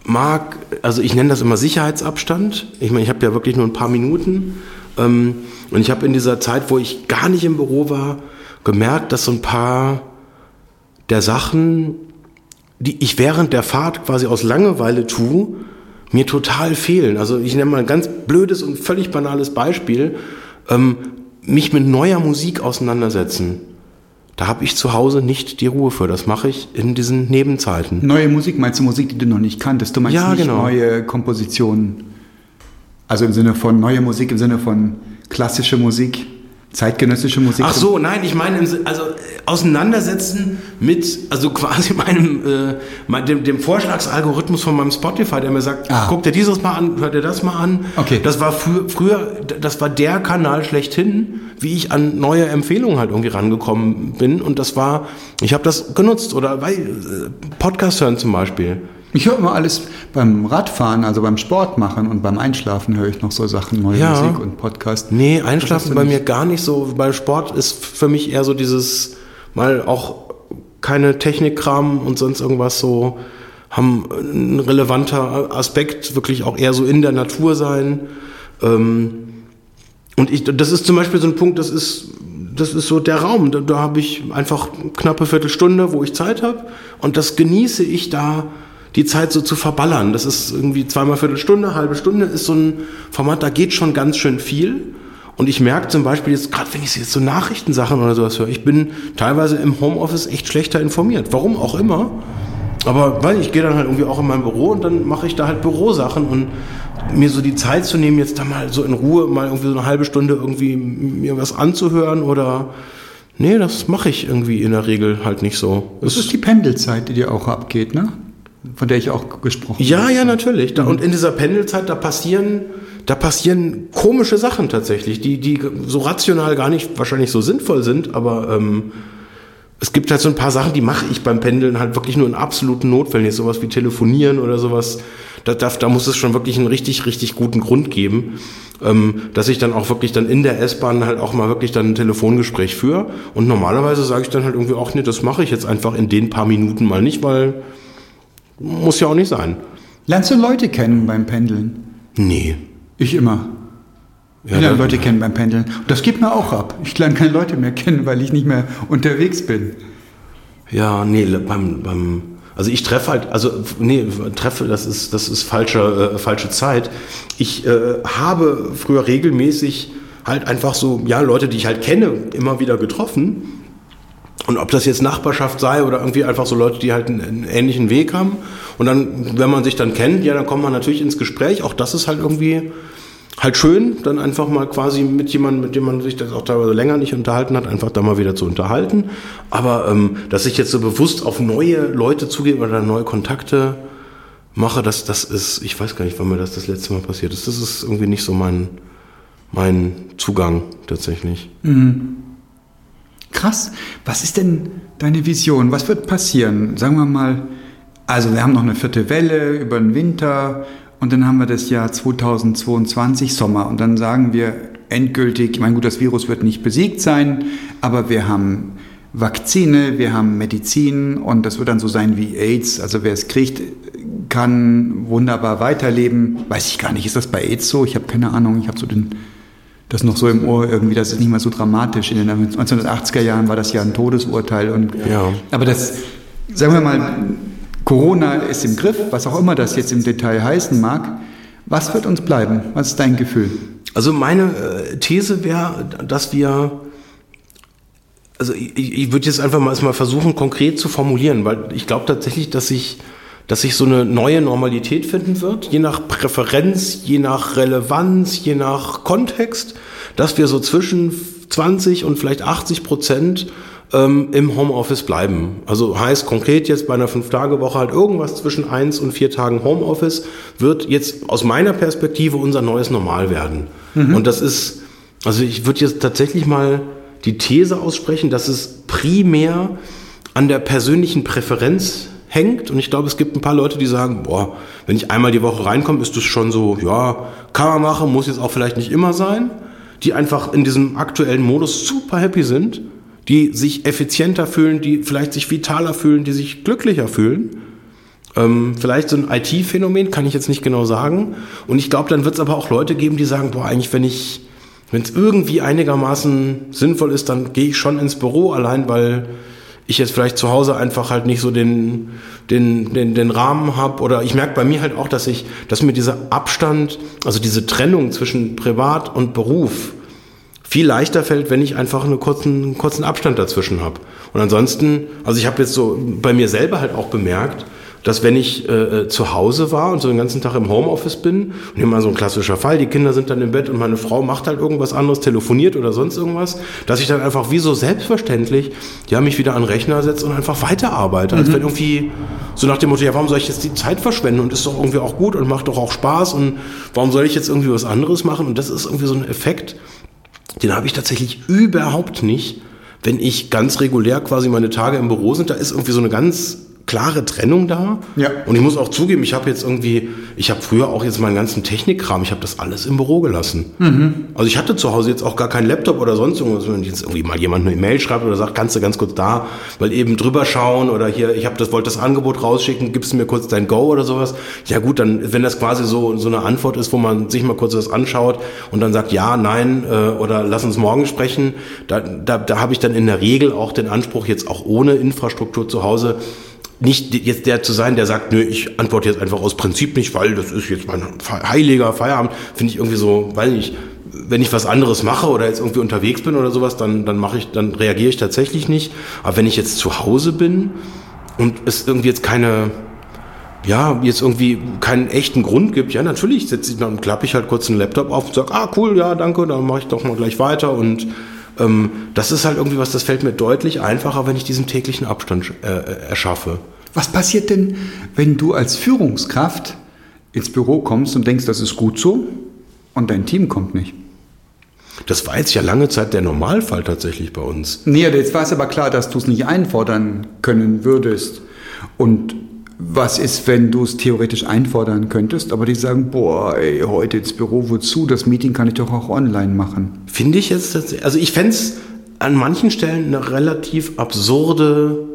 S1: mag. Also ich nenne das immer Sicherheitsabstand. Ich meine, ich habe ja wirklich nur ein paar Minuten. Ähm, und ich habe in dieser Zeit, wo ich gar nicht im Büro war, gemerkt, dass so ein paar der Sachen, die ich während der Fahrt quasi aus Langeweile tue, mir total fehlen. Also ich nenne mal ein ganz blödes und völlig banales Beispiel. Ähm, mich mit neuer Musik auseinandersetzen. Da habe ich zu Hause nicht die Ruhe für. Das mache ich in diesen Nebenzeiten.
S2: Neue Musik, meinst du Musik, die du noch nicht kanntest? Du meinst
S1: Ja,
S2: nicht
S1: genau.
S2: neue Kompositionen? Also im Sinne von neue Musik, im Sinne von klassische Musik, zeitgenössische Musik?
S1: Ach so, nein, ich meine, also äh, auseinandersetzen mit, also quasi meinem, äh, dem, dem Vorschlagsalgorithmus von meinem Spotify, der mir sagt,
S2: Ah.
S1: guck dir dieses mal an, hör dir das mal an.
S2: Okay.
S1: Das war frü früher, das war der Kanal schlechthin, wie ich an neue Empfehlungen halt irgendwie rangekommen bin. Und das war, ich habe das genutzt oder weil, äh, Podcast hören zum Beispiel.
S2: Ich höre immer alles beim Radfahren, also beim Sport machen und beim Einschlafen höre ich noch so Sachen, neue
S1: Ja.
S2: Musik und Podcast.
S1: Nee, Einschlafen bei
S2: nicht.
S1: mir gar nicht so. Beim Sport ist für mich eher so dieses, mal auch keine Technikkram und sonst irgendwas so, haben ein relevanter Aspekt, wirklich auch eher so in der Natur sein. Ähm, und ich, das ist zum Beispiel so ein Punkt, das ist, das ist so der Raum. Da, da habe ich einfach knappe Viertelstunde, wo ich Zeit habe. Und das genieße ich da die Zeit so zu verballern. Das ist irgendwie zweimal Viertelstunde, halbe Stunde ist so ein Format, da geht schon ganz schön viel. Und ich merke zum Beispiel jetzt, gerade wenn ich jetzt so Nachrichtensachen oder sowas höre, ich bin teilweise im Homeoffice echt schlechter informiert. Warum auch immer. Aber weil ich gehe dann halt irgendwie auch in mein Büro und dann mache ich da halt Bürosachen und mir so die Zeit zu nehmen, jetzt da mal so in Ruhe mal irgendwie so eine halbe Stunde irgendwie mir was anzuhören oder nee, das mache ich irgendwie in der Regel halt nicht so.
S2: Das ist die Pendelzeit, die dir auch abgeht, ne? Von der ich auch gesprochen
S1: ja, habe. Ja, ja, natürlich. Da, und in dieser Pendelzeit, da passieren, da passieren komische Sachen tatsächlich, die, die so rational gar nicht wahrscheinlich so sinnvoll sind, aber ähm, es gibt halt so ein paar Sachen, die mache ich beim Pendeln halt wirklich nur in absoluten Notfällen. Jetzt sowas wie telefonieren oder sowas. Da, da, da muss es schon wirklich einen richtig, richtig guten Grund geben, ähm, dass ich dann auch wirklich dann in der S-Bahn halt auch mal wirklich dann ein Telefongespräch führe. Und normalerweise sage ich dann halt irgendwie auch, nee, das mache ich jetzt einfach in den paar Minuten mal nicht, weil muss ja auch nicht sein.
S2: Lernst du Leute kennen beim Pendeln?
S1: Nee.
S2: Ich immer. Ja, ich lerne Leute kennen beim Pendeln. Und das geht mir auch ab. Ich lerne keine Leute mehr kennen, weil ich nicht mehr unterwegs bin.
S1: Ja, nee, beim, beim also ich treffe halt, also nee, treffe, das ist, das ist falsche, äh, falsche Zeit. Ich äh, habe früher regelmäßig halt einfach so, ja, Leute, die ich halt kenne, immer wieder getroffen. Und ob das jetzt Nachbarschaft sei oder irgendwie einfach so Leute, die halt einen, ähnlichen Weg haben. Und dann, wenn man sich dann kennt, ja, dann kommt man natürlich ins Gespräch. Auch das ist halt irgendwie halt schön, dann einfach mal quasi mit jemandem, mit dem man sich das auch teilweise länger nicht unterhalten hat, einfach da mal wieder zu unterhalten. Aber ähm, dass ich jetzt so bewusst auf neue Leute zugehe oder neue Kontakte mache, das, das ist, ich weiß gar nicht, wann mir das das letzte Mal passiert ist. Das ist irgendwie nicht so mein, mein Zugang tatsächlich.
S2: Mhm. Krass. Was ist denn deine Vision? Was wird passieren? Sagen wir mal, also wir haben noch eine vierte Welle über den Winter und dann haben wir das Jahr 2022 Sommer und dann sagen wir endgültig, ich meine gut, das Virus wird nicht besiegt sein, aber wir haben Vakzine, wir haben Medizin und das wird dann so sein wie AIDS. Also wer es kriegt, kann wunderbar weiterleben. Weiß ich gar nicht, ist das bei AIDS so? Ich habe keine Ahnung, ich habe so den, das noch so im Ohr irgendwie, das ist nicht mal so dramatisch. In den 1980er Jahren war das ja ein Todesurteil. Und,
S1: ja.
S2: Aber das, sagen wir mal, Corona ist im Griff, was auch immer das jetzt im Detail heißen mag. Was wird uns bleiben? Was ist dein Gefühl?
S1: Also meine äh, These wäre, dass wir, also ich, ich würde jetzt einfach mal, mal versuchen, konkret zu formulieren, weil ich glaube tatsächlich, dass sich dass sich so eine neue Normalität finden wird, je nach Präferenz, je nach Relevanz, je nach Kontext, dass wir so zwischen 20 und vielleicht 80 Prozent ähm, im Homeoffice bleiben. Also heißt konkret jetzt bei einer Fünf-Tage-Woche halt irgendwas zwischen eins und vier Tagen Homeoffice wird jetzt aus meiner Perspektive unser neues Normal werden. Mhm. Und das ist, also ich würde jetzt tatsächlich mal die These aussprechen, dass es primär an der persönlichen Präferenz hängt. Und ich glaube, es gibt ein paar Leute, die sagen, boah, wenn ich einmal die Woche reinkomme, ist das schon so, ja, kann man machen, muss jetzt auch vielleicht nicht immer sein. Die einfach in diesem aktuellen Modus super happy sind die sich effizienter fühlen, die vielleicht sich vitaler fühlen, die sich glücklicher fühlen. Ähm, vielleicht so ein IT-Phänomen, kann ich jetzt nicht genau sagen. Und ich glaube, dann wird es aber auch Leute geben, die sagen, boah, eigentlich, wenn ich, wenn es irgendwie einigermaßen sinnvoll ist, dann gehe ich schon ins Büro, allein weil ich jetzt vielleicht zu Hause einfach halt nicht so den, den, den, den Rahmen habe. Oder ich merke bei mir halt auch, dass ich, dass mir dieser Abstand, also diese Trennung zwischen Privat und Beruf, viel leichter fällt, wenn ich einfach einen kurzen, kurzen Abstand dazwischen habe. Und ansonsten, also ich habe jetzt so bei mir selber halt auch bemerkt, dass wenn ich äh, zu Hause war und so den ganzen Tag im Homeoffice bin, und hier mal so ein klassischer Fall, die Kinder sind dann im Bett und meine Frau macht halt irgendwas anderes, telefoniert oder sonst irgendwas, dass ich dann einfach wie so selbstverständlich, ja, mich wieder an den Rechner setze und einfach weiterarbeite. Mhm. Als wenn irgendwie so nach dem Motto, ja, warum soll ich jetzt die Zeit verschwenden und ist doch irgendwie auch gut und macht doch auch Spaß und warum soll ich jetzt irgendwie was anderes machen? Und das ist irgendwie so ein Effekt, den habe ich tatsächlich überhaupt nicht, wenn ich ganz regulär quasi meine Tage im Büro sind. Da ist irgendwie so eine ganz klare Trennung da.
S2: Ja.
S1: Und ich muss auch zugeben, ich habe jetzt irgendwie, ich habe früher auch jetzt meinen ganzen Technikkram, ich habe das alles im Büro gelassen. Mhm. Also ich hatte zu Hause jetzt auch gar keinen Laptop oder sonst irgendwas, wenn jetzt irgendwie mal jemand eine E-Mail schreibt oder sagt, kannst du ganz kurz da weil eben drüber schauen oder hier, ich habe das, wollte das Angebot rausschicken, gibst du mir kurz dein Go oder sowas. Ja gut, dann, wenn das quasi so, so eine Antwort ist, wo man sich mal kurz was anschaut und dann sagt, ja, nein äh, oder lass uns morgen sprechen, da, da, da habe ich dann in der Regel auch den Anspruch, jetzt auch ohne Infrastruktur zu Hause, nicht jetzt der zu sein, der sagt, nö, ich antworte jetzt einfach aus Prinzip nicht, weil das ist jetzt mein heiliger Feierabend, finde ich irgendwie so, weiß nicht, wenn ich was anderes mache oder jetzt irgendwie unterwegs bin oder sowas, dann, dann mache ich, dann reagiere ich tatsächlich nicht. Aber wenn ich jetzt zu Hause bin und es irgendwie jetzt keine, ja, jetzt irgendwie keinen echten Grund gibt, ja, natürlich setze ich dann klappe ich halt kurz den Laptop auf und sage, ah cool, ja, danke, dann mache ich doch mal gleich weiter und ähm, das ist halt irgendwie was, das fällt mir deutlich einfacher, wenn ich diesen täglichen Abstand äh, äh, erschaffe.
S2: Was passiert denn, wenn du als Führungskraft ins Büro kommst und denkst, das ist gut so und dein Team kommt nicht?
S1: Das war jetzt ja lange Zeit der Normalfall tatsächlich bei uns.
S2: Nee, jetzt war es aber klar, dass du es nicht einfordern können würdest. Und was ist, wenn du es theoretisch einfordern könntest, aber die sagen, boah, ey, heute ins Büro wozu? Das Meeting kann ich doch auch online machen.
S1: Finde ich jetzt, also ich fände es an manchen Stellen eine relativ absurde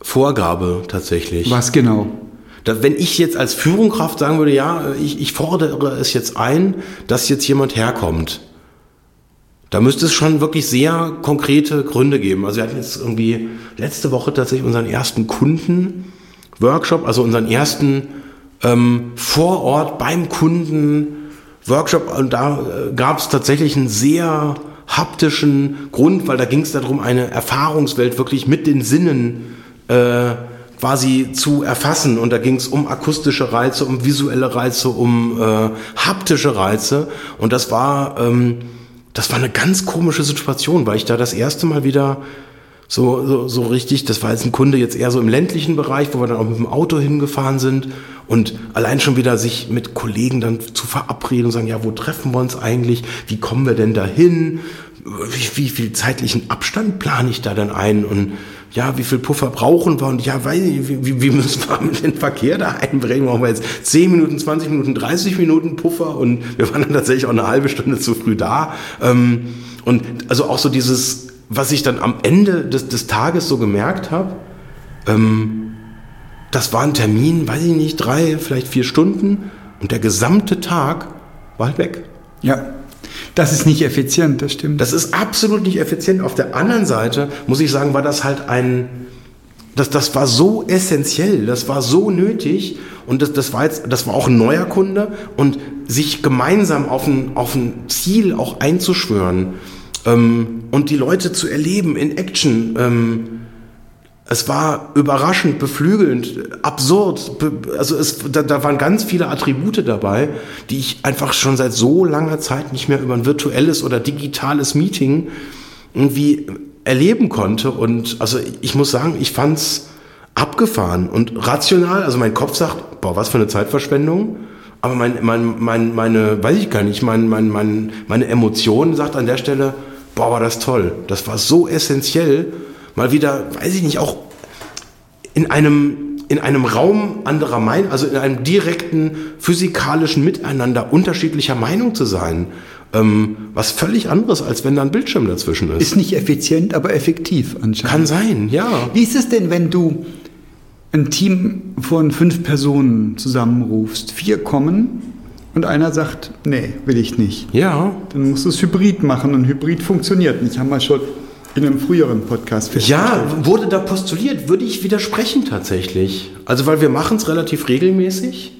S1: Vorgabe tatsächlich.
S2: Was genau?
S1: Da, wenn ich jetzt als Führungskraft sagen würde, ja, ich, ich fordere es jetzt ein, dass jetzt jemand herkommt. Da müsste es schon wirklich sehr konkrete Gründe geben. Also wir hatten jetzt irgendwie letzte Woche tatsächlich unseren ersten Kunden, Workshop, also unseren ersten ähm, vor Ort beim Kunden Workshop und da äh, gab es tatsächlich einen sehr haptischen Grund, weil da ging es darum, eine Erfahrungswelt wirklich mit den Sinnen äh, quasi zu erfassen. Und da ging es um akustische Reize, um visuelle Reize, um äh, haptische Reize. Und das war, ähm, das war eine ganz komische Situation, weil ich da das erste Mal wieder so, so, so richtig, das war jetzt ein Kunde jetzt eher so im ländlichen Bereich, wo wir dann auch mit dem Auto hingefahren sind und allein schon wieder sich mit Kollegen dann zu verabreden und sagen, ja, wo treffen wir uns eigentlich? Wie kommen wir denn dahin? Wie, wie viel zeitlichen Abstand plane ich da denn ein? Und ja, wie viel Puffer brauchen wir? Und ja, weiß ich, wie, wie müssen wir mit dem Verkehr da einbringen? Brauchen wir jetzt 10 Minuten, 20 Minuten, 30 Minuten Puffer? Und wir waren dann tatsächlich auch eine halbe Stunde zu früh da. Ähm, und also auch so dieses was ich dann am Ende des, des Tages so gemerkt habe, ähm, das war ein Termin, weiß ich nicht, drei, vielleicht vier Stunden und der gesamte Tag war halt weg.
S2: Ja, das ist nicht effizient, das stimmt.
S1: Das ist absolut nicht effizient. Auf der anderen Seite muss ich sagen, war das halt ein, das, das war so essentiell, das war so nötig und das, das war jetzt, das war auch ein neuer Kunde und sich gemeinsam auf ein, auf ein Ziel auch einzuschwören ähm, und die Leute zu erleben in Action. Ähm, es war überraschend, beflügelnd, absurd. Also es, da, da waren ganz viele Attribute dabei, die ich einfach schon seit so langer Zeit nicht mehr über ein virtuelles oder digitales Meeting irgendwie erleben konnte. Und also ich muss sagen, ich fand's abgefahren und rational. Also mein Kopf sagt, boah, was für eine Zeitverschwendung. Aber mein, mein, mein, meine, weiß ich gar nicht, mein, mein, mein, meine Emotion sagt an der Stelle, boah, war das toll. Das war so essentiell. Mal wieder, weiß ich nicht, auch in einem, in einem Raum anderer Meinung, also in einem direkten physikalischen Miteinander unterschiedlicher Meinung zu sein. Ähm, was völlig anderes, als wenn da ein Bildschirm dazwischen ist.
S2: Ist nicht effizient, aber effektiv
S1: anscheinend. Kann sein, ja.
S2: Wie ist es denn, wenn du ein Team von fünf Personen zusammenrufst? Vier kommen und einer sagt, nee, will ich nicht.
S1: Ja.
S2: Dann musst du es hybrid machen und hybrid funktioniert nicht. Haben wir schon in einem früheren Podcast
S1: festgestellt. Ja, wurde da postuliert, würde ich widersprechen tatsächlich. Also weil wir machen es relativ regelmäßig.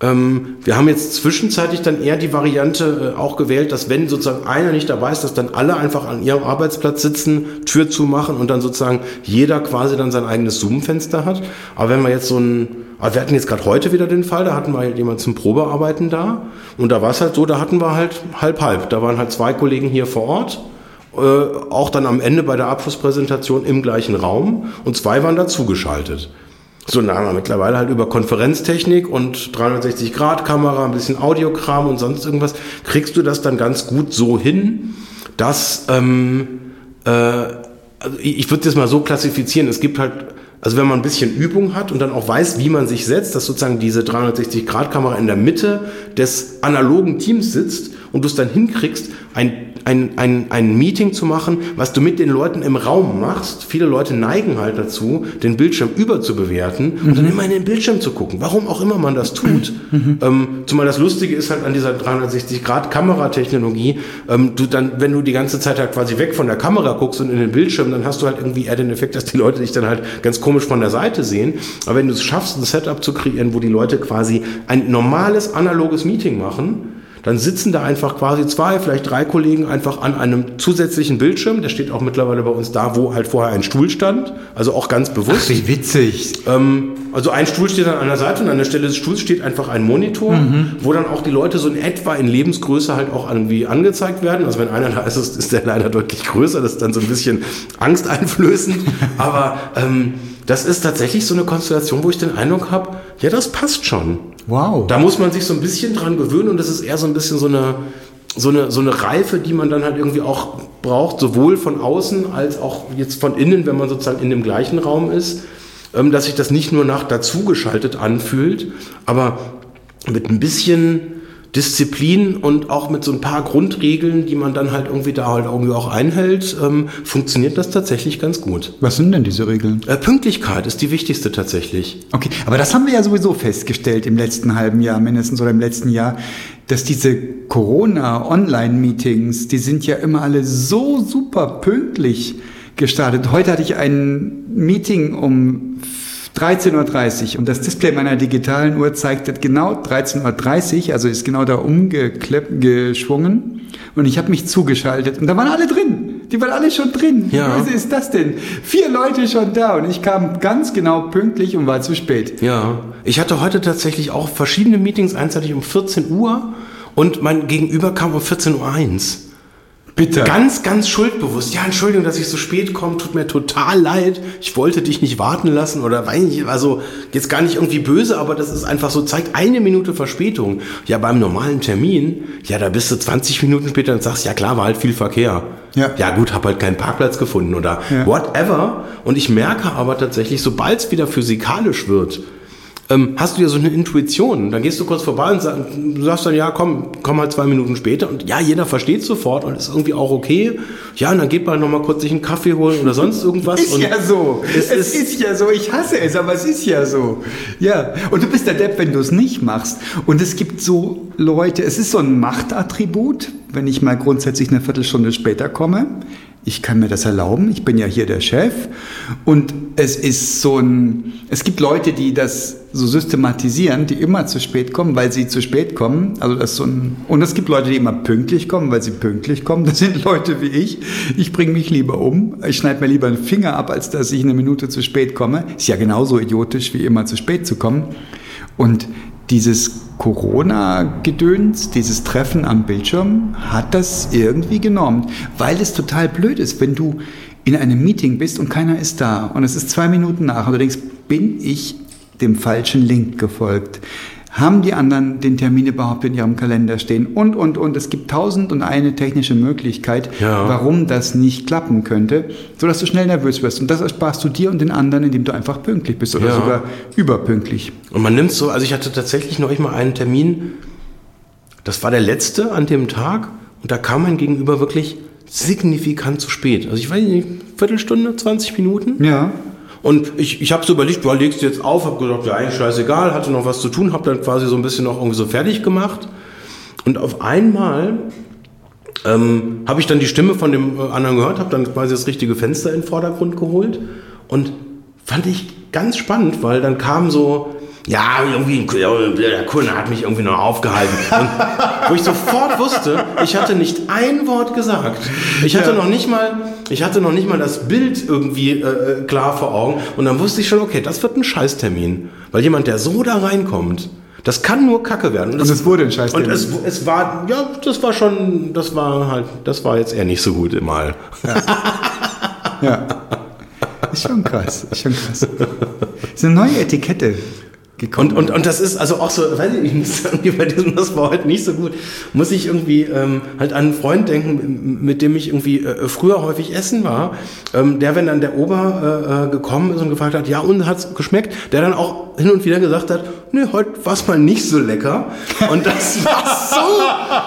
S1: Ähm, wir haben jetzt zwischenzeitlich dann eher die Variante äh, auch gewählt, dass wenn sozusagen einer nicht dabei ist, dass dann alle einfach an ihrem Arbeitsplatz sitzen, Tür zumachen und dann sozusagen jeder quasi dann sein eigenes Zoom-Fenster hat. Aber wenn wir jetzt so ein aber wir hatten jetzt gerade heute wieder den Fall, da hatten wir halt jemanden zum Probearbeiten da. Und da war es halt so, da hatten wir halt halb-halb. Da waren halt zwei Kollegen hier vor Ort, äh, auch dann am Ende bei der Abschlusspräsentation im gleichen Raum und zwei waren dazugeschaltet. So, dann haben wir mittlerweile halt über Konferenztechnik und 360-Grad-Kamera, ein bisschen Audiokram und sonst irgendwas, kriegst du das dann ganz gut so hin, dass, ähm, äh, also ich würde das mal so klassifizieren, es gibt halt also wenn man ein bisschen Übung hat und dann auch weiß, wie man sich setzt, dass sozusagen diese 360-Grad-Kamera in der Mitte des analogen Teams sitzt und du es dann hinkriegst, ein, ein, ein, ein Meeting zu machen, was du mit den Leuten im Raum machst. Viele Leute neigen halt dazu, den Bildschirm überzubewerten und dann immer in den Bildschirm zu gucken. Warum auch immer man das tut. Ähm, zumal das Lustige ist halt an dieser 360-Grad-Kameratechnologie, ähm, du dann, wenn du die ganze Zeit halt quasi weg von der Kamera guckst und in den Bildschirm, dann hast du halt irgendwie eher den Effekt, dass die Leute dich dann halt ganz komisch von der Seite sehen. Aber wenn du es schaffst, ein Setup zu kreieren, wo die Leute quasi ein normales analoges Meeting machen, dann sitzen da einfach quasi zwei, vielleicht drei Kollegen einfach an einem zusätzlichen Bildschirm. Der steht auch mittlerweile bei uns da, wo halt vorher ein Stuhl stand. Also auch ganz bewusst.
S2: Ach, wie witzig.
S1: Ähm, also ein Stuhl steht an der Seite und an der Stelle des Stuhls steht einfach ein Monitor,
S2: Mhm.
S1: wo dann auch die Leute so in etwa in Lebensgröße halt auch irgendwie angezeigt werden. Also wenn einer da ist, ist ist der leider deutlich größer. Das ist dann so ein bisschen angsteinflößend. Aber ähm, das ist tatsächlich so eine Konstellation, wo ich den Eindruck habe, ja, das passt schon.
S2: Wow.
S1: Da muss man sich so ein bisschen dran gewöhnen und das ist eher so ein bisschen so eine, so eine, so eine Reife, die man dann halt irgendwie auch braucht, sowohl von außen als auch jetzt von innen, wenn man sozusagen in dem gleichen Raum ist, ähm, dass sich das nicht nur nach dazugeschaltet anfühlt, aber mit ein bisschen Disziplin und auch mit so ein paar Grundregeln, die man dann halt irgendwie da halt irgendwie auch einhält, ähm, funktioniert das tatsächlich ganz gut.
S2: Was sind denn diese Regeln?
S1: Äh, Pünktlichkeit ist die wichtigste tatsächlich.
S2: Okay, aber das haben wir ja sowieso festgestellt im letzten halben Jahr, mindestens oder im letzten Jahr, dass diese Corona-Online-Meetings, die sind ja immer alle so super pünktlich gestartet. Heute hatte ich ein Meeting um 13.30 Uhr und das Display meiner digitalen Uhr zeigte genau 13.30 Uhr, also ist genau da umgeschwungen und ich habe mich zugeschaltet und da waren alle drin. Die waren alle schon drin.
S1: Ja.
S2: Was ist das denn? Vier Leute schon da und ich kam ganz genau pünktlich und war zu spät.
S1: Ja, ich hatte heute tatsächlich auch verschiedene Meetings, eins hatte ich um 14 Uhr und mein Gegenüber kam um 14.01 Uhr.
S2: Bitte.
S1: Ganz, ganz schuldbewusst. Ja, Entschuldigung, dass ich so spät komme, tut mir total leid. Ich wollte dich nicht warten lassen oder weiß nicht, also jetzt gar nicht irgendwie böse, aber das ist einfach so, zeigt eine Minute Verspätung. Ja, beim normalen Termin, ja, da bist du 20 Minuten später und sagst, ja klar, war halt viel Verkehr.
S2: Ja.
S1: Ja gut, hab halt keinen Parkplatz gefunden oder
S2: Ja.
S1: whatever. Und ich merke aber tatsächlich, sobald es wieder physikalisch wird, ähm, hast du ja so eine Intuition. Dann gehst du kurz vorbei und sag, du sagst dann, ja, komm, komm halt zwei Minuten später. Und ja, jeder versteht sofort und ist irgendwie auch okay. Ja, und dann geht man noch mal kurz sich einen Kaffee holen oder sonst irgendwas.
S2: Ist ja so.
S1: Es
S2: Es,
S1: ist,
S2: ist, ja so. Ich hasse es, aber es ist ja so. Ja. Und du bist der Depp, wenn du es nicht machst. Und es gibt so Leute, es ist so ein Machtattribut, wenn ich mal grundsätzlich eine Viertelstunde später komme. Ich kann mir das erlauben. Ich bin ja hier der Chef. Und es ist so ein, es gibt Leute, die das so systematisieren, die immer zu spät kommen, weil sie zu spät kommen. Also das so ein, und es gibt Leute, die immer pünktlich kommen, weil sie pünktlich kommen. Das sind Leute wie ich. Ich bringe mich lieber um. Ich schneide mir lieber einen Finger ab, als dass ich eine Minute zu spät komme. Ist ja genauso idiotisch, wie immer zu spät zu kommen. Und dieses Corona-Gedöns, dieses Treffen am Bildschirm, hat das irgendwie genormt. Weil es total blöd ist, wenn du in einem Meeting bist und keiner ist da und es ist zwei Minuten nach und du denkst, bin ich dem falschen Link gefolgt? Haben die anderen den Termin überhaupt in ihrem Kalender stehen? Und, und, und. Es gibt tausend und eine technische Möglichkeit,
S1: Ja.
S2: warum das nicht klappen könnte, sodass du schnell nervös wirst. Und das ersparst du dir und den anderen, indem du einfach pünktlich bist oder
S1: Ja.
S2: sogar überpünktlich.
S1: und man nimmt so, also ich hatte tatsächlich neulich mal einen Termin, das war der letzte an dem Tag und da kam mein Gegenüber wirklich signifikant zu spät. Also ich weiß nicht, Viertelstunde, 20 Minuten.
S2: Ja.
S1: Und ich, ich habe so überlegt, du legst jetzt auf, habe gesagt, ja, eigentlich scheißegal, hatte noch was zu tun, habe dann quasi so ein bisschen noch irgendwie so fertig gemacht. Und auf einmal ähm, habe ich dann die Stimme von dem äh, anderen gehört, habe dann quasi das richtige Fenster in den Vordergrund geholt und fand ich ganz spannend, weil dann kam so, ja, irgendwie ein Ku- der Kunde hat mich irgendwie noch aufgehalten. Und wo ich sofort wusste, ich hatte nicht ein Wort gesagt. Ich hatte
S2: Ja.
S1: noch nicht mal, ich hatte noch nicht mal das Bild irgendwie äh, klar vor Augen. Und dann wusste ich schon, okay, das wird ein Scheißtermin. Weil jemand, der so da reinkommt, das kann nur Kacke werden.
S2: Und es wurde ein Scheißtermin.
S1: Und es, es war, ja, das war schon, das war halt, das war jetzt eher nicht so gut mal.
S2: Ja. Ist schon krass. Ist schon krass. Ist eine neue Etikette gekommen.
S1: Und, und, und das ist also auch so, weiß ich nicht, irgendwie bei diesem, das war heute nicht so gut, muss ich irgendwie ähm, halt an einen Freund denken, mit dem ich irgendwie äh, früher häufig essen war, ähm, der, wenn dann der Ober äh, äh, gekommen ist und gefragt hat, ja, und hat's geschmeckt, der dann auch hin und wieder gesagt hat, nee, heute war's mal nicht so lecker. Und das war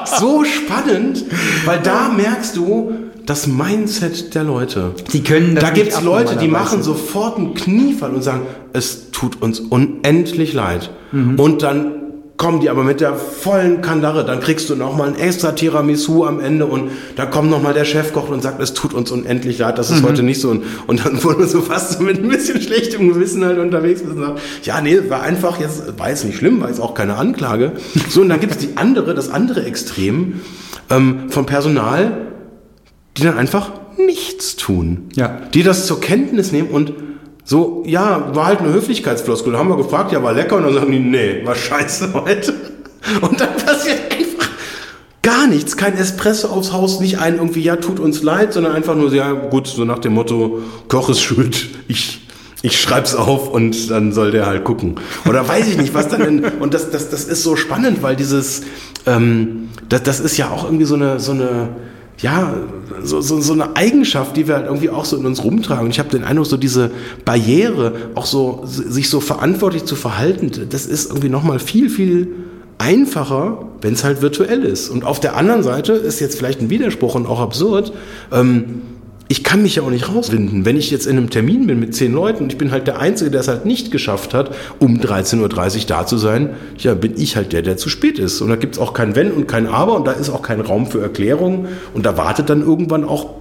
S1: so, so spannend, weil da merkst du, das Mindset der Leute.
S2: Die können das
S1: Da gibt's
S2: ab
S1: Leute, die machen sofort einen Kniefall und sagen, es tut uns unendlich leid. Und dann kommen die aber mit der vollen Kandare, dann kriegst du noch mal ein extra Tiramisu am Ende und da kommt noch mal der Chefkoch und sagt, es tut uns unendlich leid, das ist heute nicht so. Und, und dann wurde so fast so mit ein bisschen schlechtem Gewissen halt unterwegs und sagt, ja, nee, war einfach jetzt, war jetzt nicht schlimm, war jetzt auch keine Anklage. So, und dann gibt's die andere, das andere Extrem ähm, vom Personal, die dann einfach nichts tun.
S2: Ja.
S1: Die das zur Kenntnis nehmen und so, ja, war halt eine Höflichkeitsfloskel. Da haben wir gefragt, ja, war lecker. Und dann sagen die, nee, war scheiße heute. Und dann passiert einfach gar nichts. Kein Espresso aufs Haus, nicht ein irgendwie, ja, tut uns leid, sondern einfach nur, ja, gut, so nach dem Motto, Koch ist schuld. Ich, ich schreib's auf und dann soll der halt gucken. Oder weiß ich nicht, was dann denn, und das, das, das ist so spannend, weil dieses, ähm, das, das ist ja auch irgendwie so eine, so eine, ja, so, so, so eine Eigenschaft, die wir halt irgendwie auch so in uns rumtragen. Und ich habe den Eindruck, so diese Barriere, auch so sich so verantwortlich zu verhalten, das ist irgendwie nochmal viel, viel einfacher, wenn es halt virtuell ist. Und auf der anderen Seite ist jetzt vielleicht ein Widerspruch und auch absurd. Ähm, ich kann mich ja auch nicht rauswinden. Wenn ich jetzt in einem Termin bin mit zehn Leuten und ich bin halt der Einzige, der es halt nicht geschafft hat, um 13.30 Uhr da zu sein, ja, bin ich halt der, der zu spät ist. Und da gibt's auch kein Wenn und kein Aber und da ist auch kein Raum für Erklärung. Und da wartet dann irgendwann auch,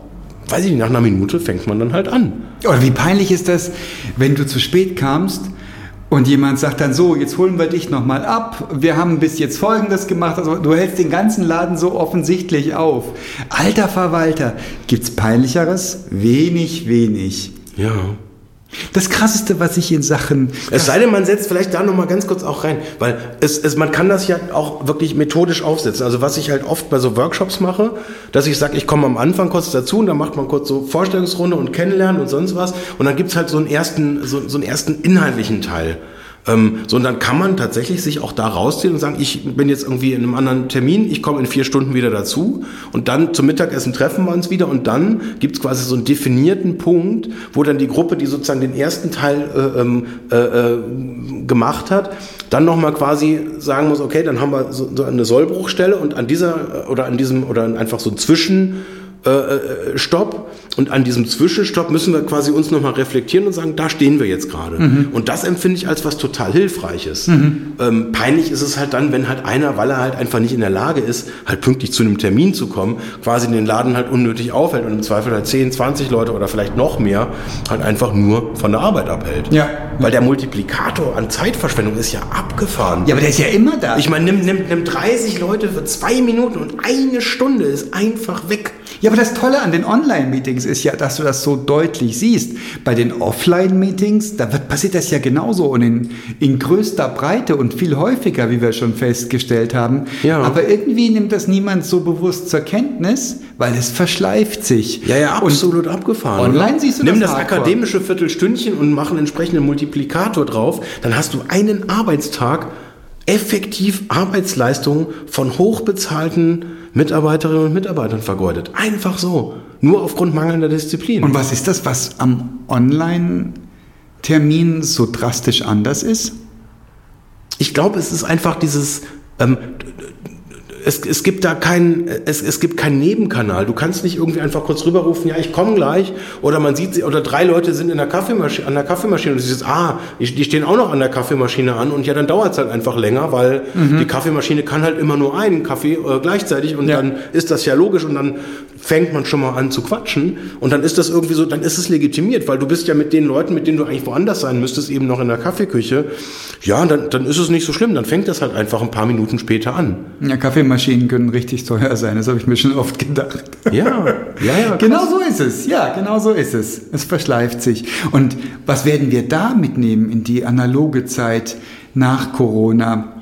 S1: weiß ich nicht, nach einer Minute fängt man dann halt an.
S2: Oder wie peinlich ist das, wenn du zu spät kamst und jemand sagt dann so, jetzt holen wir dich nochmal ab. Wir haben bis jetzt Folgendes gemacht. Also du hältst den ganzen Laden so offensichtlich auf. Alter Verwalter, gibt's peinlicheres? Wenig, wenig.
S1: Ja.
S2: Das krasseste, was ich in Sachen
S1: Es sei denn, man setzt vielleicht da nochmal ganz kurz auch rein, weil es, es, man kann das ja auch wirklich methodisch aufsetzen. Also was ich halt oft bei so Workshops mache, dass ich sage, ich komme am Anfang kurz dazu und dann macht man kurz so Vorstellungsrunde und Kennenlernen und sonst was und dann gibt's halt so einen ersten, so, so einen ersten inhaltlichen Teil. Ähm, so, und dann kann man tatsächlich sich auch da rausziehen und sagen, ich bin jetzt irgendwie in einem anderen Termin, ich komme in vier Stunden wieder dazu und dann zum Mittagessen treffen wir uns wieder und dann gibt's quasi so einen definierten Punkt, wo dann die Gruppe, die sozusagen den ersten Teil äh, ähm, äh, äh, gemacht hat, dann nochmal quasi sagen muss, okay, dann haben wir so, so eine Sollbruchstelle und an dieser äh, oder an diesem oder einfach so zwischen äh, äh, Stopp und an diesem Zwischenstopp müssen wir quasi uns nochmal reflektieren und sagen, da stehen wir jetzt gerade. Und das empfinde ich als was total Hilfreiches. Ähm, peinlich ist es halt dann, wenn halt einer, weil er halt einfach nicht in der Lage ist, halt pünktlich zu einem Termin zu kommen, quasi den Laden halt unnötig aufhält und im Zweifel halt 10, 20 Leute oder vielleicht noch mehr halt einfach nur von der Arbeit abhält.
S2: Ja.
S1: Weil der Multiplikator an Zeitverschwendung ist ja abgefahren.
S2: Ja, aber der ist ja immer da.
S1: Ich meine, nimm, nimm, nimm 30 Leute für zwei Minuten und eine Stunde ist einfach weg.
S2: Ja, aber das Tolle an den Online-Meetings ist ja, dass du das so deutlich siehst. Bei den Offline-Meetings, da wird, passiert das ja genauso und in, in größter Breite und viel häufiger, wie wir schon festgestellt haben.
S1: Ja.
S2: Aber irgendwie nimmt das niemand so bewusst zur Kenntnis, weil es verschleift sich.
S1: Ja, ja,
S2: Und
S1: absolut abgefahren.
S2: online siehst du
S1: Nimm
S2: das
S1: das, akademische Viertelstündchen und mach einen entsprechenden Multiplikator drauf, dann hast du einen Arbeitstag effektiv Arbeitsleistung von hochbezahlten Mitarbeiterinnen und Mitarbeitern vergeudet. Einfach so. Nur aufgrund mangelnder Disziplin.
S2: Und was ist das, was am Online-Termin so drastisch anders ist?
S1: Ich glaube, es ist einfach dieses. Ähm, es, es gibt da keinen, es, es gibt keinen Nebenkanal. Du kannst nicht irgendwie einfach kurz rüberrufen, ja, ich komme gleich. Oder man sieht, sie- oder drei Leute sind in der Kaffeemaschine, an der Kaffeemaschine und du siehst, ah, die, die stehen auch noch an der Kaffeemaschine an und ja, dann dauert es halt einfach länger, weil die Kaffeemaschine kann halt immer nur einen Kaffee äh, gleichzeitig und
S2: Ja.
S1: dann ist das ja logisch und dann fängt man schon mal an zu quatschen und dann ist das irgendwie so, dann ist es legitimiert, weil du bist ja mit den Leuten, mit denen du eigentlich woanders sein müsstest, eben noch in der Kaffeeküche. Ja, dann, dann ist es nicht so schlimm, dann fängt das halt einfach ein paar Minuten später an.
S2: Ja, Kaffeemaschinen können richtig teuer sein, das habe ich mir schon oft gedacht.
S1: Ja, ja, ja.
S2: Genau so ist es, ja, genau so ist es. Es verschleift sich. Und was werden wir da mitnehmen in die analoge Zeit nach Corona?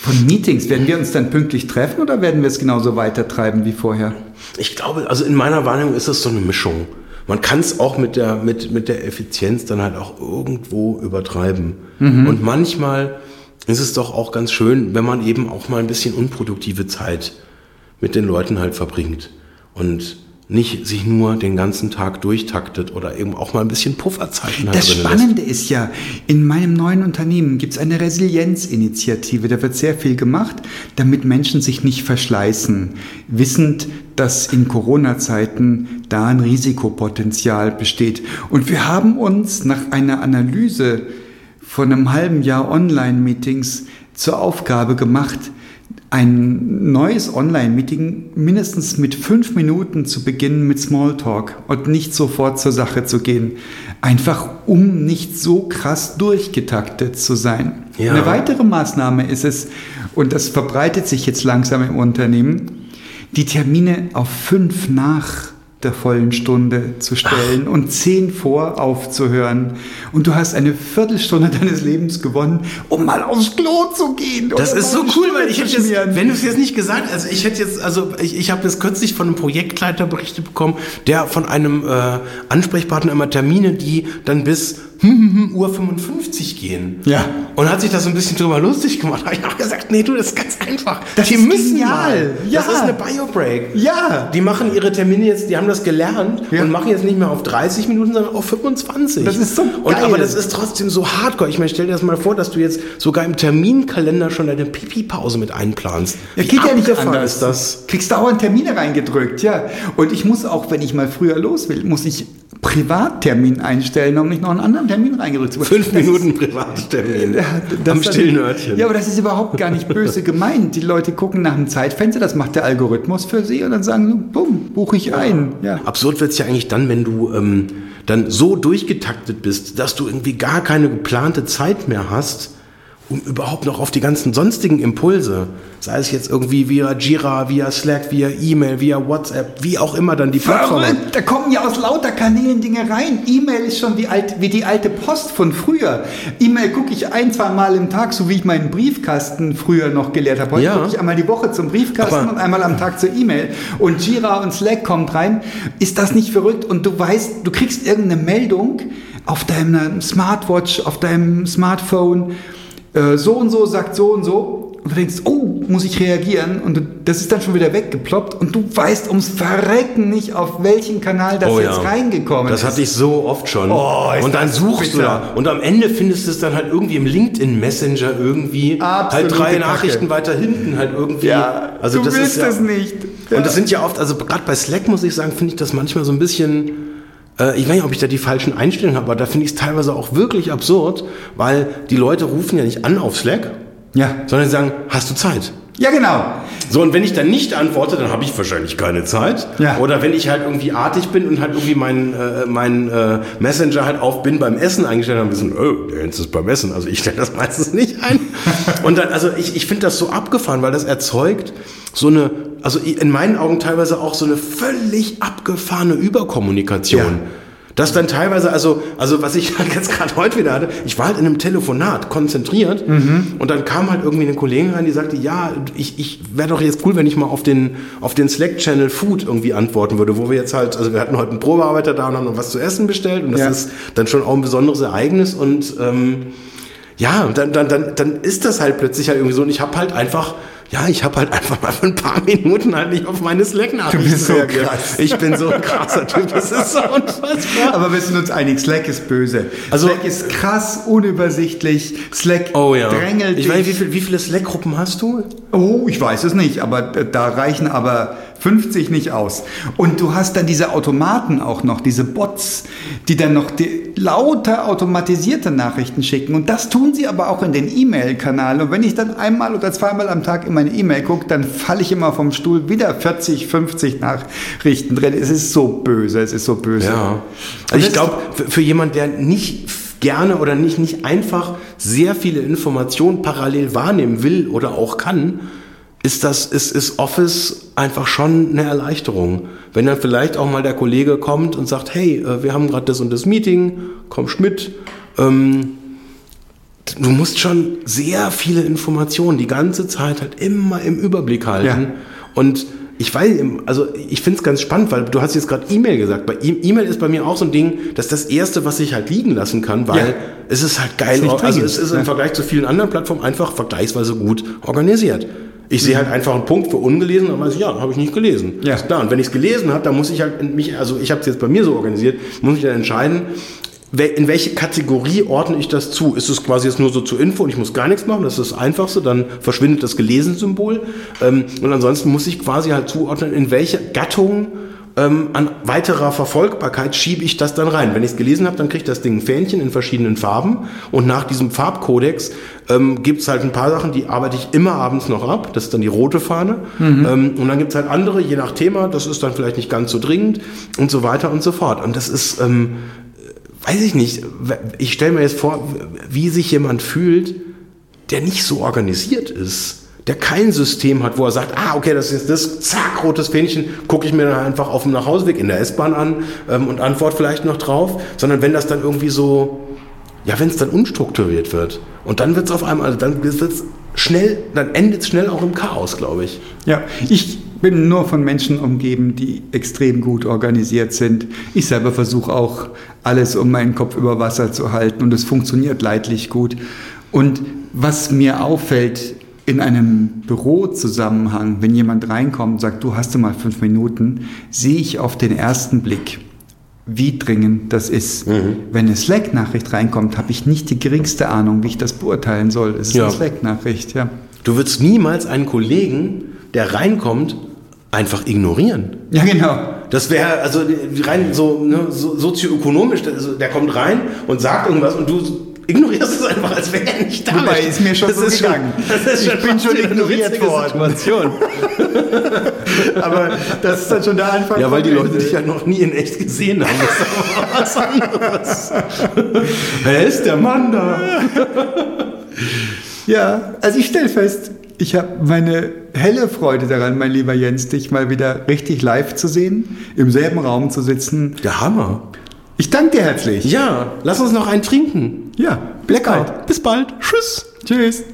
S2: Von Meetings, werden wir uns dann pünktlich treffen oder werden wir es genauso weitertreiben wie vorher?
S1: Ich glaube, also in meiner Wahrnehmung ist das so eine Mischung. man kann es auch mit der, mit, mit der Effizienz dann halt auch irgendwo übertreiben. Und manchmal ist es doch auch ganz schön, wenn man eben auch mal ein bisschen unproduktive Zeit mit den Leuten halt verbringt. Und nicht sich nur den ganzen Tag durchtaktet oder eben auch mal ein bisschen Pufferzeiten halt
S2: Das
S1: drin lässt.
S2: Spannende ist ja, in meinem neuen Unternehmen gibt es eine Resilienzinitiative. Da wird sehr viel gemacht, damit Menschen sich nicht verschleißen, wissend, dass in Corona-Zeiten da ein Risikopotenzial besteht. Und wir haben uns nach einer Analyse von einem halben Jahr Online-Meetings zur Aufgabe gemacht, ein neues Online-Meeting mindestens mit fünf Minuten zu beginnen mit Smalltalk und nicht sofort zur Sache zu gehen. Einfach um nicht so krass durchgetaktet zu sein.
S1: Ja.
S2: Eine weitere Maßnahme ist es, und das verbreitet sich jetzt langsam im Unternehmen, die Termine auf fünf nach der vollen Stunde zu stellen und zehn vor aufzuhören. Und du hast eine Viertelstunde deines Lebens gewonnen, um mal aufs Klo zu gehen.
S1: Das ist so cool,
S2: Stimme
S1: weil ich hätte jetzt, wenn du es jetzt nicht gesagt, also ich hätte jetzt, also ich, ich habe jetzt kürzlich von einem Projektleiter berichtet bekommen, der von einem äh, Ansprechpartner immer Termine, die dann bis hm, hm, hm, Uhr 55 gehen.
S2: Ja.
S1: Und hat sich da so ein bisschen drüber lustig gemacht. Da habe ich auch gesagt, nee, du, das ist ganz einfach.
S2: Das
S1: die
S2: ist
S1: müssen
S2: genial.
S1: mal.
S2: Ja.
S1: Das ist eine Biobreak.
S2: Ja.
S1: Die machen ihre Termine jetzt, die haben das gelernt
S2: Ja.
S1: und machen jetzt nicht mehr auf 30 Minuten, sondern auf 25.
S2: Das ist so
S1: Und
S2: geil.
S1: aber das ist trotzdem so hardcore. Ich meine, stell dir das mal vor, dass du jetzt sogar im Terminkalender schon deine Pipi-Pause mit einplanst.
S2: Ja,
S1: Wie
S2: geht ja nicht anders.
S1: ist das?
S2: Kriegst dauernd Termine reingedrückt, ja. Und ich muss auch, wenn ich mal früher los will, muss ich Privattermin einstellen, um nicht noch einen anderen Termin reingedrückt zu bekommen.
S1: Fünf Minuten Privattermin
S2: Ja,
S1: am stillen Örtchen.
S2: Ja, aber das ist überhaupt gar nicht böse gemeint. Die Leute gucken nach einem Zeitfenster, das macht der Algorithmus für sie und dann sagen sie, bumm, buche ich ein. Ja.
S1: Absurd wird's ja eigentlich dann, wenn du ähm, dann so durchgetaktet bist, dass du irgendwie gar keine geplante Zeit mehr hast, um überhaupt noch auf die ganzen sonstigen Impulse, sei es jetzt irgendwie via Jira, via Slack, via E-Mail, via WhatsApp, wie auch immer dann die Plattform.
S2: Da kommen ja aus lauter Kanälen Dinge rein. E-Mail ist schon wie, alt, wie die alte Post von früher. E-Mail gucke ich ein, zwei Mal im Tag, so wie ich meinen Briefkasten früher noch gelehrt habe. Heute
S1: Ja.
S2: gucke ich einmal die Woche zum Briefkasten
S1: Aber-
S2: und einmal am Tag zur E-Mail. Und Jira und Slack kommt rein. Ist das nicht verrückt? Und du weißt, du kriegst irgendeine Meldung auf deinem Smartwatch, auf deinem Smartphone. Äh, So und so sagt so und so. Und du denkst, oh, muss ich reagieren? Und du, das ist dann schon wieder weggeploppt. Und du weißt ums Verrecken nicht, auf welchen Kanal das
S1: Oh
S2: jetzt
S1: ja.
S2: reingekommen
S1: Das
S2: ist.
S1: hatte ich so oft schon.
S2: Oh,
S1: und dann
S2: das
S1: suchst du
S2: bitter.
S1: da. Und am Ende findest du es dann halt irgendwie im LinkedIn Messenger irgendwie
S2: Absolute
S1: halt drei
S2: Kacke.
S1: Nachrichten weiter hinten halt irgendwie.
S2: Ja,
S1: also
S2: du
S1: das
S2: willst
S1: ist ja,
S2: es nicht. Ja.
S1: Und das sind ja oft, also gerade bei Slack muss ich sagen, finde ich das manchmal so ein bisschen. Äh, Ich weiß nicht, ob ich da die falschen Einstellungen habe, aber da finde ich es teilweise auch wirklich absurd, weil die Leute rufen ja nicht an auf Slack,
S2: Ja.
S1: sondern sie sagen, hast du Zeit?
S2: Ja, genau.
S1: So, und wenn ich dann nicht antworte, dann habe ich wahrscheinlich keine Zeit.
S2: Ja.
S1: Oder wenn ich halt irgendwie artig bin und halt irgendwie meinen äh, mein, äh, Messenger halt auf bin beim Essen eingestellt habe, wissen, oh, der Jens ist beim Essen. Also ich stelle das meistens nicht ein. und dann, also ich, ich finde das so abgefahren, weil das erzeugt so eine, also in meinen Augen teilweise auch so eine völlig abgefahrene Überkommunikation.
S2: Ja.
S1: Das dann teilweise, also, also was ich halt jetzt gerade heute wieder hatte, ich war halt in einem Telefonat konzentriert und dann kam halt irgendwie eine Kollegin rein, die sagte, ja, ich, ich wäre doch jetzt cool, wenn ich mal auf den, auf den Slack-Channel Food irgendwie antworten würde, wo wir jetzt halt, also wir hatten heute einen Probearbeiter da und haben noch was zu essen bestellt und das
S2: Ja.
S1: ist dann schon auch ein besonderes Ereignis und ähm, ja, dann, dann, dann, dann ist das halt plötzlich halt irgendwie so und ich habe halt einfach, ja, ich habe halt einfach mal für ein paar Minuten halt nicht auf meine Slack-Nachrichten
S2: Du bist so
S1: reagiert.
S2: krass.
S1: Ich bin so ein krasser Typ, das ist so unfassbar.
S2: Aber wir sind uns einig, Slack ist böse.
S1: Also-
S2: Slack ist krass, unübersichtlich. Slack
S1: Oh ja.
S2: drängelt
S1: ich
S2: dich.
S1: weiß, wie, viel, wie viele Slack-Gruppen hast du?
S2: Oh, ich weiß es nicht, aber da reichen aber 50 nicht aus. Und du hast dann diese Automaten auch noch, diese Bots, die dann noch die lauter automatisierte Nachrichten schicken. Und das tun sie aber auch in den E-Mail-Kanal. Und wenn ich dann einmal oder zweimal am Tag in meine E-Mail gucke, dann falle ich immer vom Stuhl, wieder 40, 50 Nachrichten drin. Es ist so böse, es ist so böse.
S1: Ja. Also ich glaube, für, für jemand, der nicht gerne oder nicht, nicht einfach sehr viele Informationen parallel wahrnehmen will oder auch kann, ist das, ist, ist Office einfach schon eine Erleichterung. Wenn dann vielleicht auch mal der Kollege kommt und sagt, hey, äh, wir haben gerade das und das Meeting, kommst mit. Ähm, du musst schon sehr viele Informationen die ganze Zeit halt immer im Überblick halten.
S2: Ja.
S1: Und ich weiß, also ich finde es ganz spannend, weil du hast jetzt gerade E-Mail gesagt. Bei E- E-Mail ist bei mir auch so ein Ding, das ist das Erste, was ich halt liegen lassen kann, weil
S2: Ja.
S1: es ist halt geil.
S2: Ist
S1: also es ist im? Vergleich zu vielen anderen Plattformen einfach vergleichsweise gut organisiert. Ich sehe halt einfach einen Punkt für ungelesen, dann weiß ich, ja, habe ich nicht gelesen.
S2: Ja.
S1: Ist klar. Und wenn ich es gelesen habe, dann muss ich halt mich, also ich habe es jetzt bei mir so organisiert, muss ich dann entscheiden, in welche Kategorie ordne ich das zu? Ist es quasi jetzt nur so zur Info und ich muss gar nichts machen? Das ist das Einfachste. Dann verschwindet das Gelesen-Symbol. Ähm, und ansonsten muss ich quasi halt zuordnen, in welche Gattung ähm, an weiterer Verfolgbarkeit schiebe ich das dann rein. Wenn ich es gelesen habe, dann kriegt das Ding ein Fähnchen in verschiedenen Farben. Und nach diesem Farbkodex ähm, gibt es halt ein paar Sachen, die arbeite ich immer abends noch ab. Das ist dann die rote Fahne. Ähm, und dann gibt es halt andere, je nach Thema. Das ist dann vielleicht nicht ganz so dringend und so weiter und so fort. Und das ist... Ähm, weiß ich nicht, ich stelle mir jetzt vor, wie sich jemand fühlt, der nicht so organisiert ist, der kein System hat, wo er sagt, ah, okay, das ist das, zack, rotes Fähnchen, gucke ich mir dann einfach auf dem Nachhauseweg in der S-Bahn an ähm, und antwort vielleicht noch drauf, sondern wenn das dann irgendwie so, ja, wenn es dann unstrukturiert wird und dann wird es auf einmal, also dann wird es schnell, dann endet es schnell auch im Chaos, glaube ich.
S2: Ja, ich bin nur von Menschen umgeben, die extrem gut organisiert sind. Ich selber versuche auch alles, um meinen Kopf über Wasser zu halten und es funktioniert leidlich gut. Und was mir auffällt in einem Bürozusammenhang, wenn jemand reinkommt und sagt, du hast du mal fünf Minuten, sehe ich auf den ersten Blick, wie dringend das ist. Wenn eine Slack-Nachricht reinkommt, habe ich nicht die geringste Ahnung, wie ich das beurteilen soll. Es ist
S1: Ja.
S2: eine Slack-Nachricht, ja.
S1: Du würdest niemals einen Kollegen, der reinkommt, einfach ignorieren.
S2: Ja, genau.
S1: Das wäre also rein so, ne, so sozioökonomisch, also der kommt rein und sagt irgendwas und du ignorierst es einfach, als wäre er nicht da.
S2: Wobei, ist mir schon
S1: das
S2: so
S1: ist
S2: gegangen.
S1: das ist
S2: Ich
S1: schon
S2: bin
S1: fast
S2: schon ignoriert worden. Aber das ist dann schon der Anfang.
S1: Ja, weil die Leute dich ja noch nie in echt gesehen haben. Das ist aber was anderes. Wer ist der Mann da?
S2: Ja, also ich stelle fest, ich habe meine helle Freude daran, mein lieber Jens, dich mal wieder richtig live zu sehen, im selben Raum zu sitzen.
S1: Der Hammer.
S2: Ich danke dir herzlich.
S1: Ja, lass uns noch einen trinken.
S2: Ja,
S1: Bis bald. Bis bald. Tschüss.
S2: Tschüss.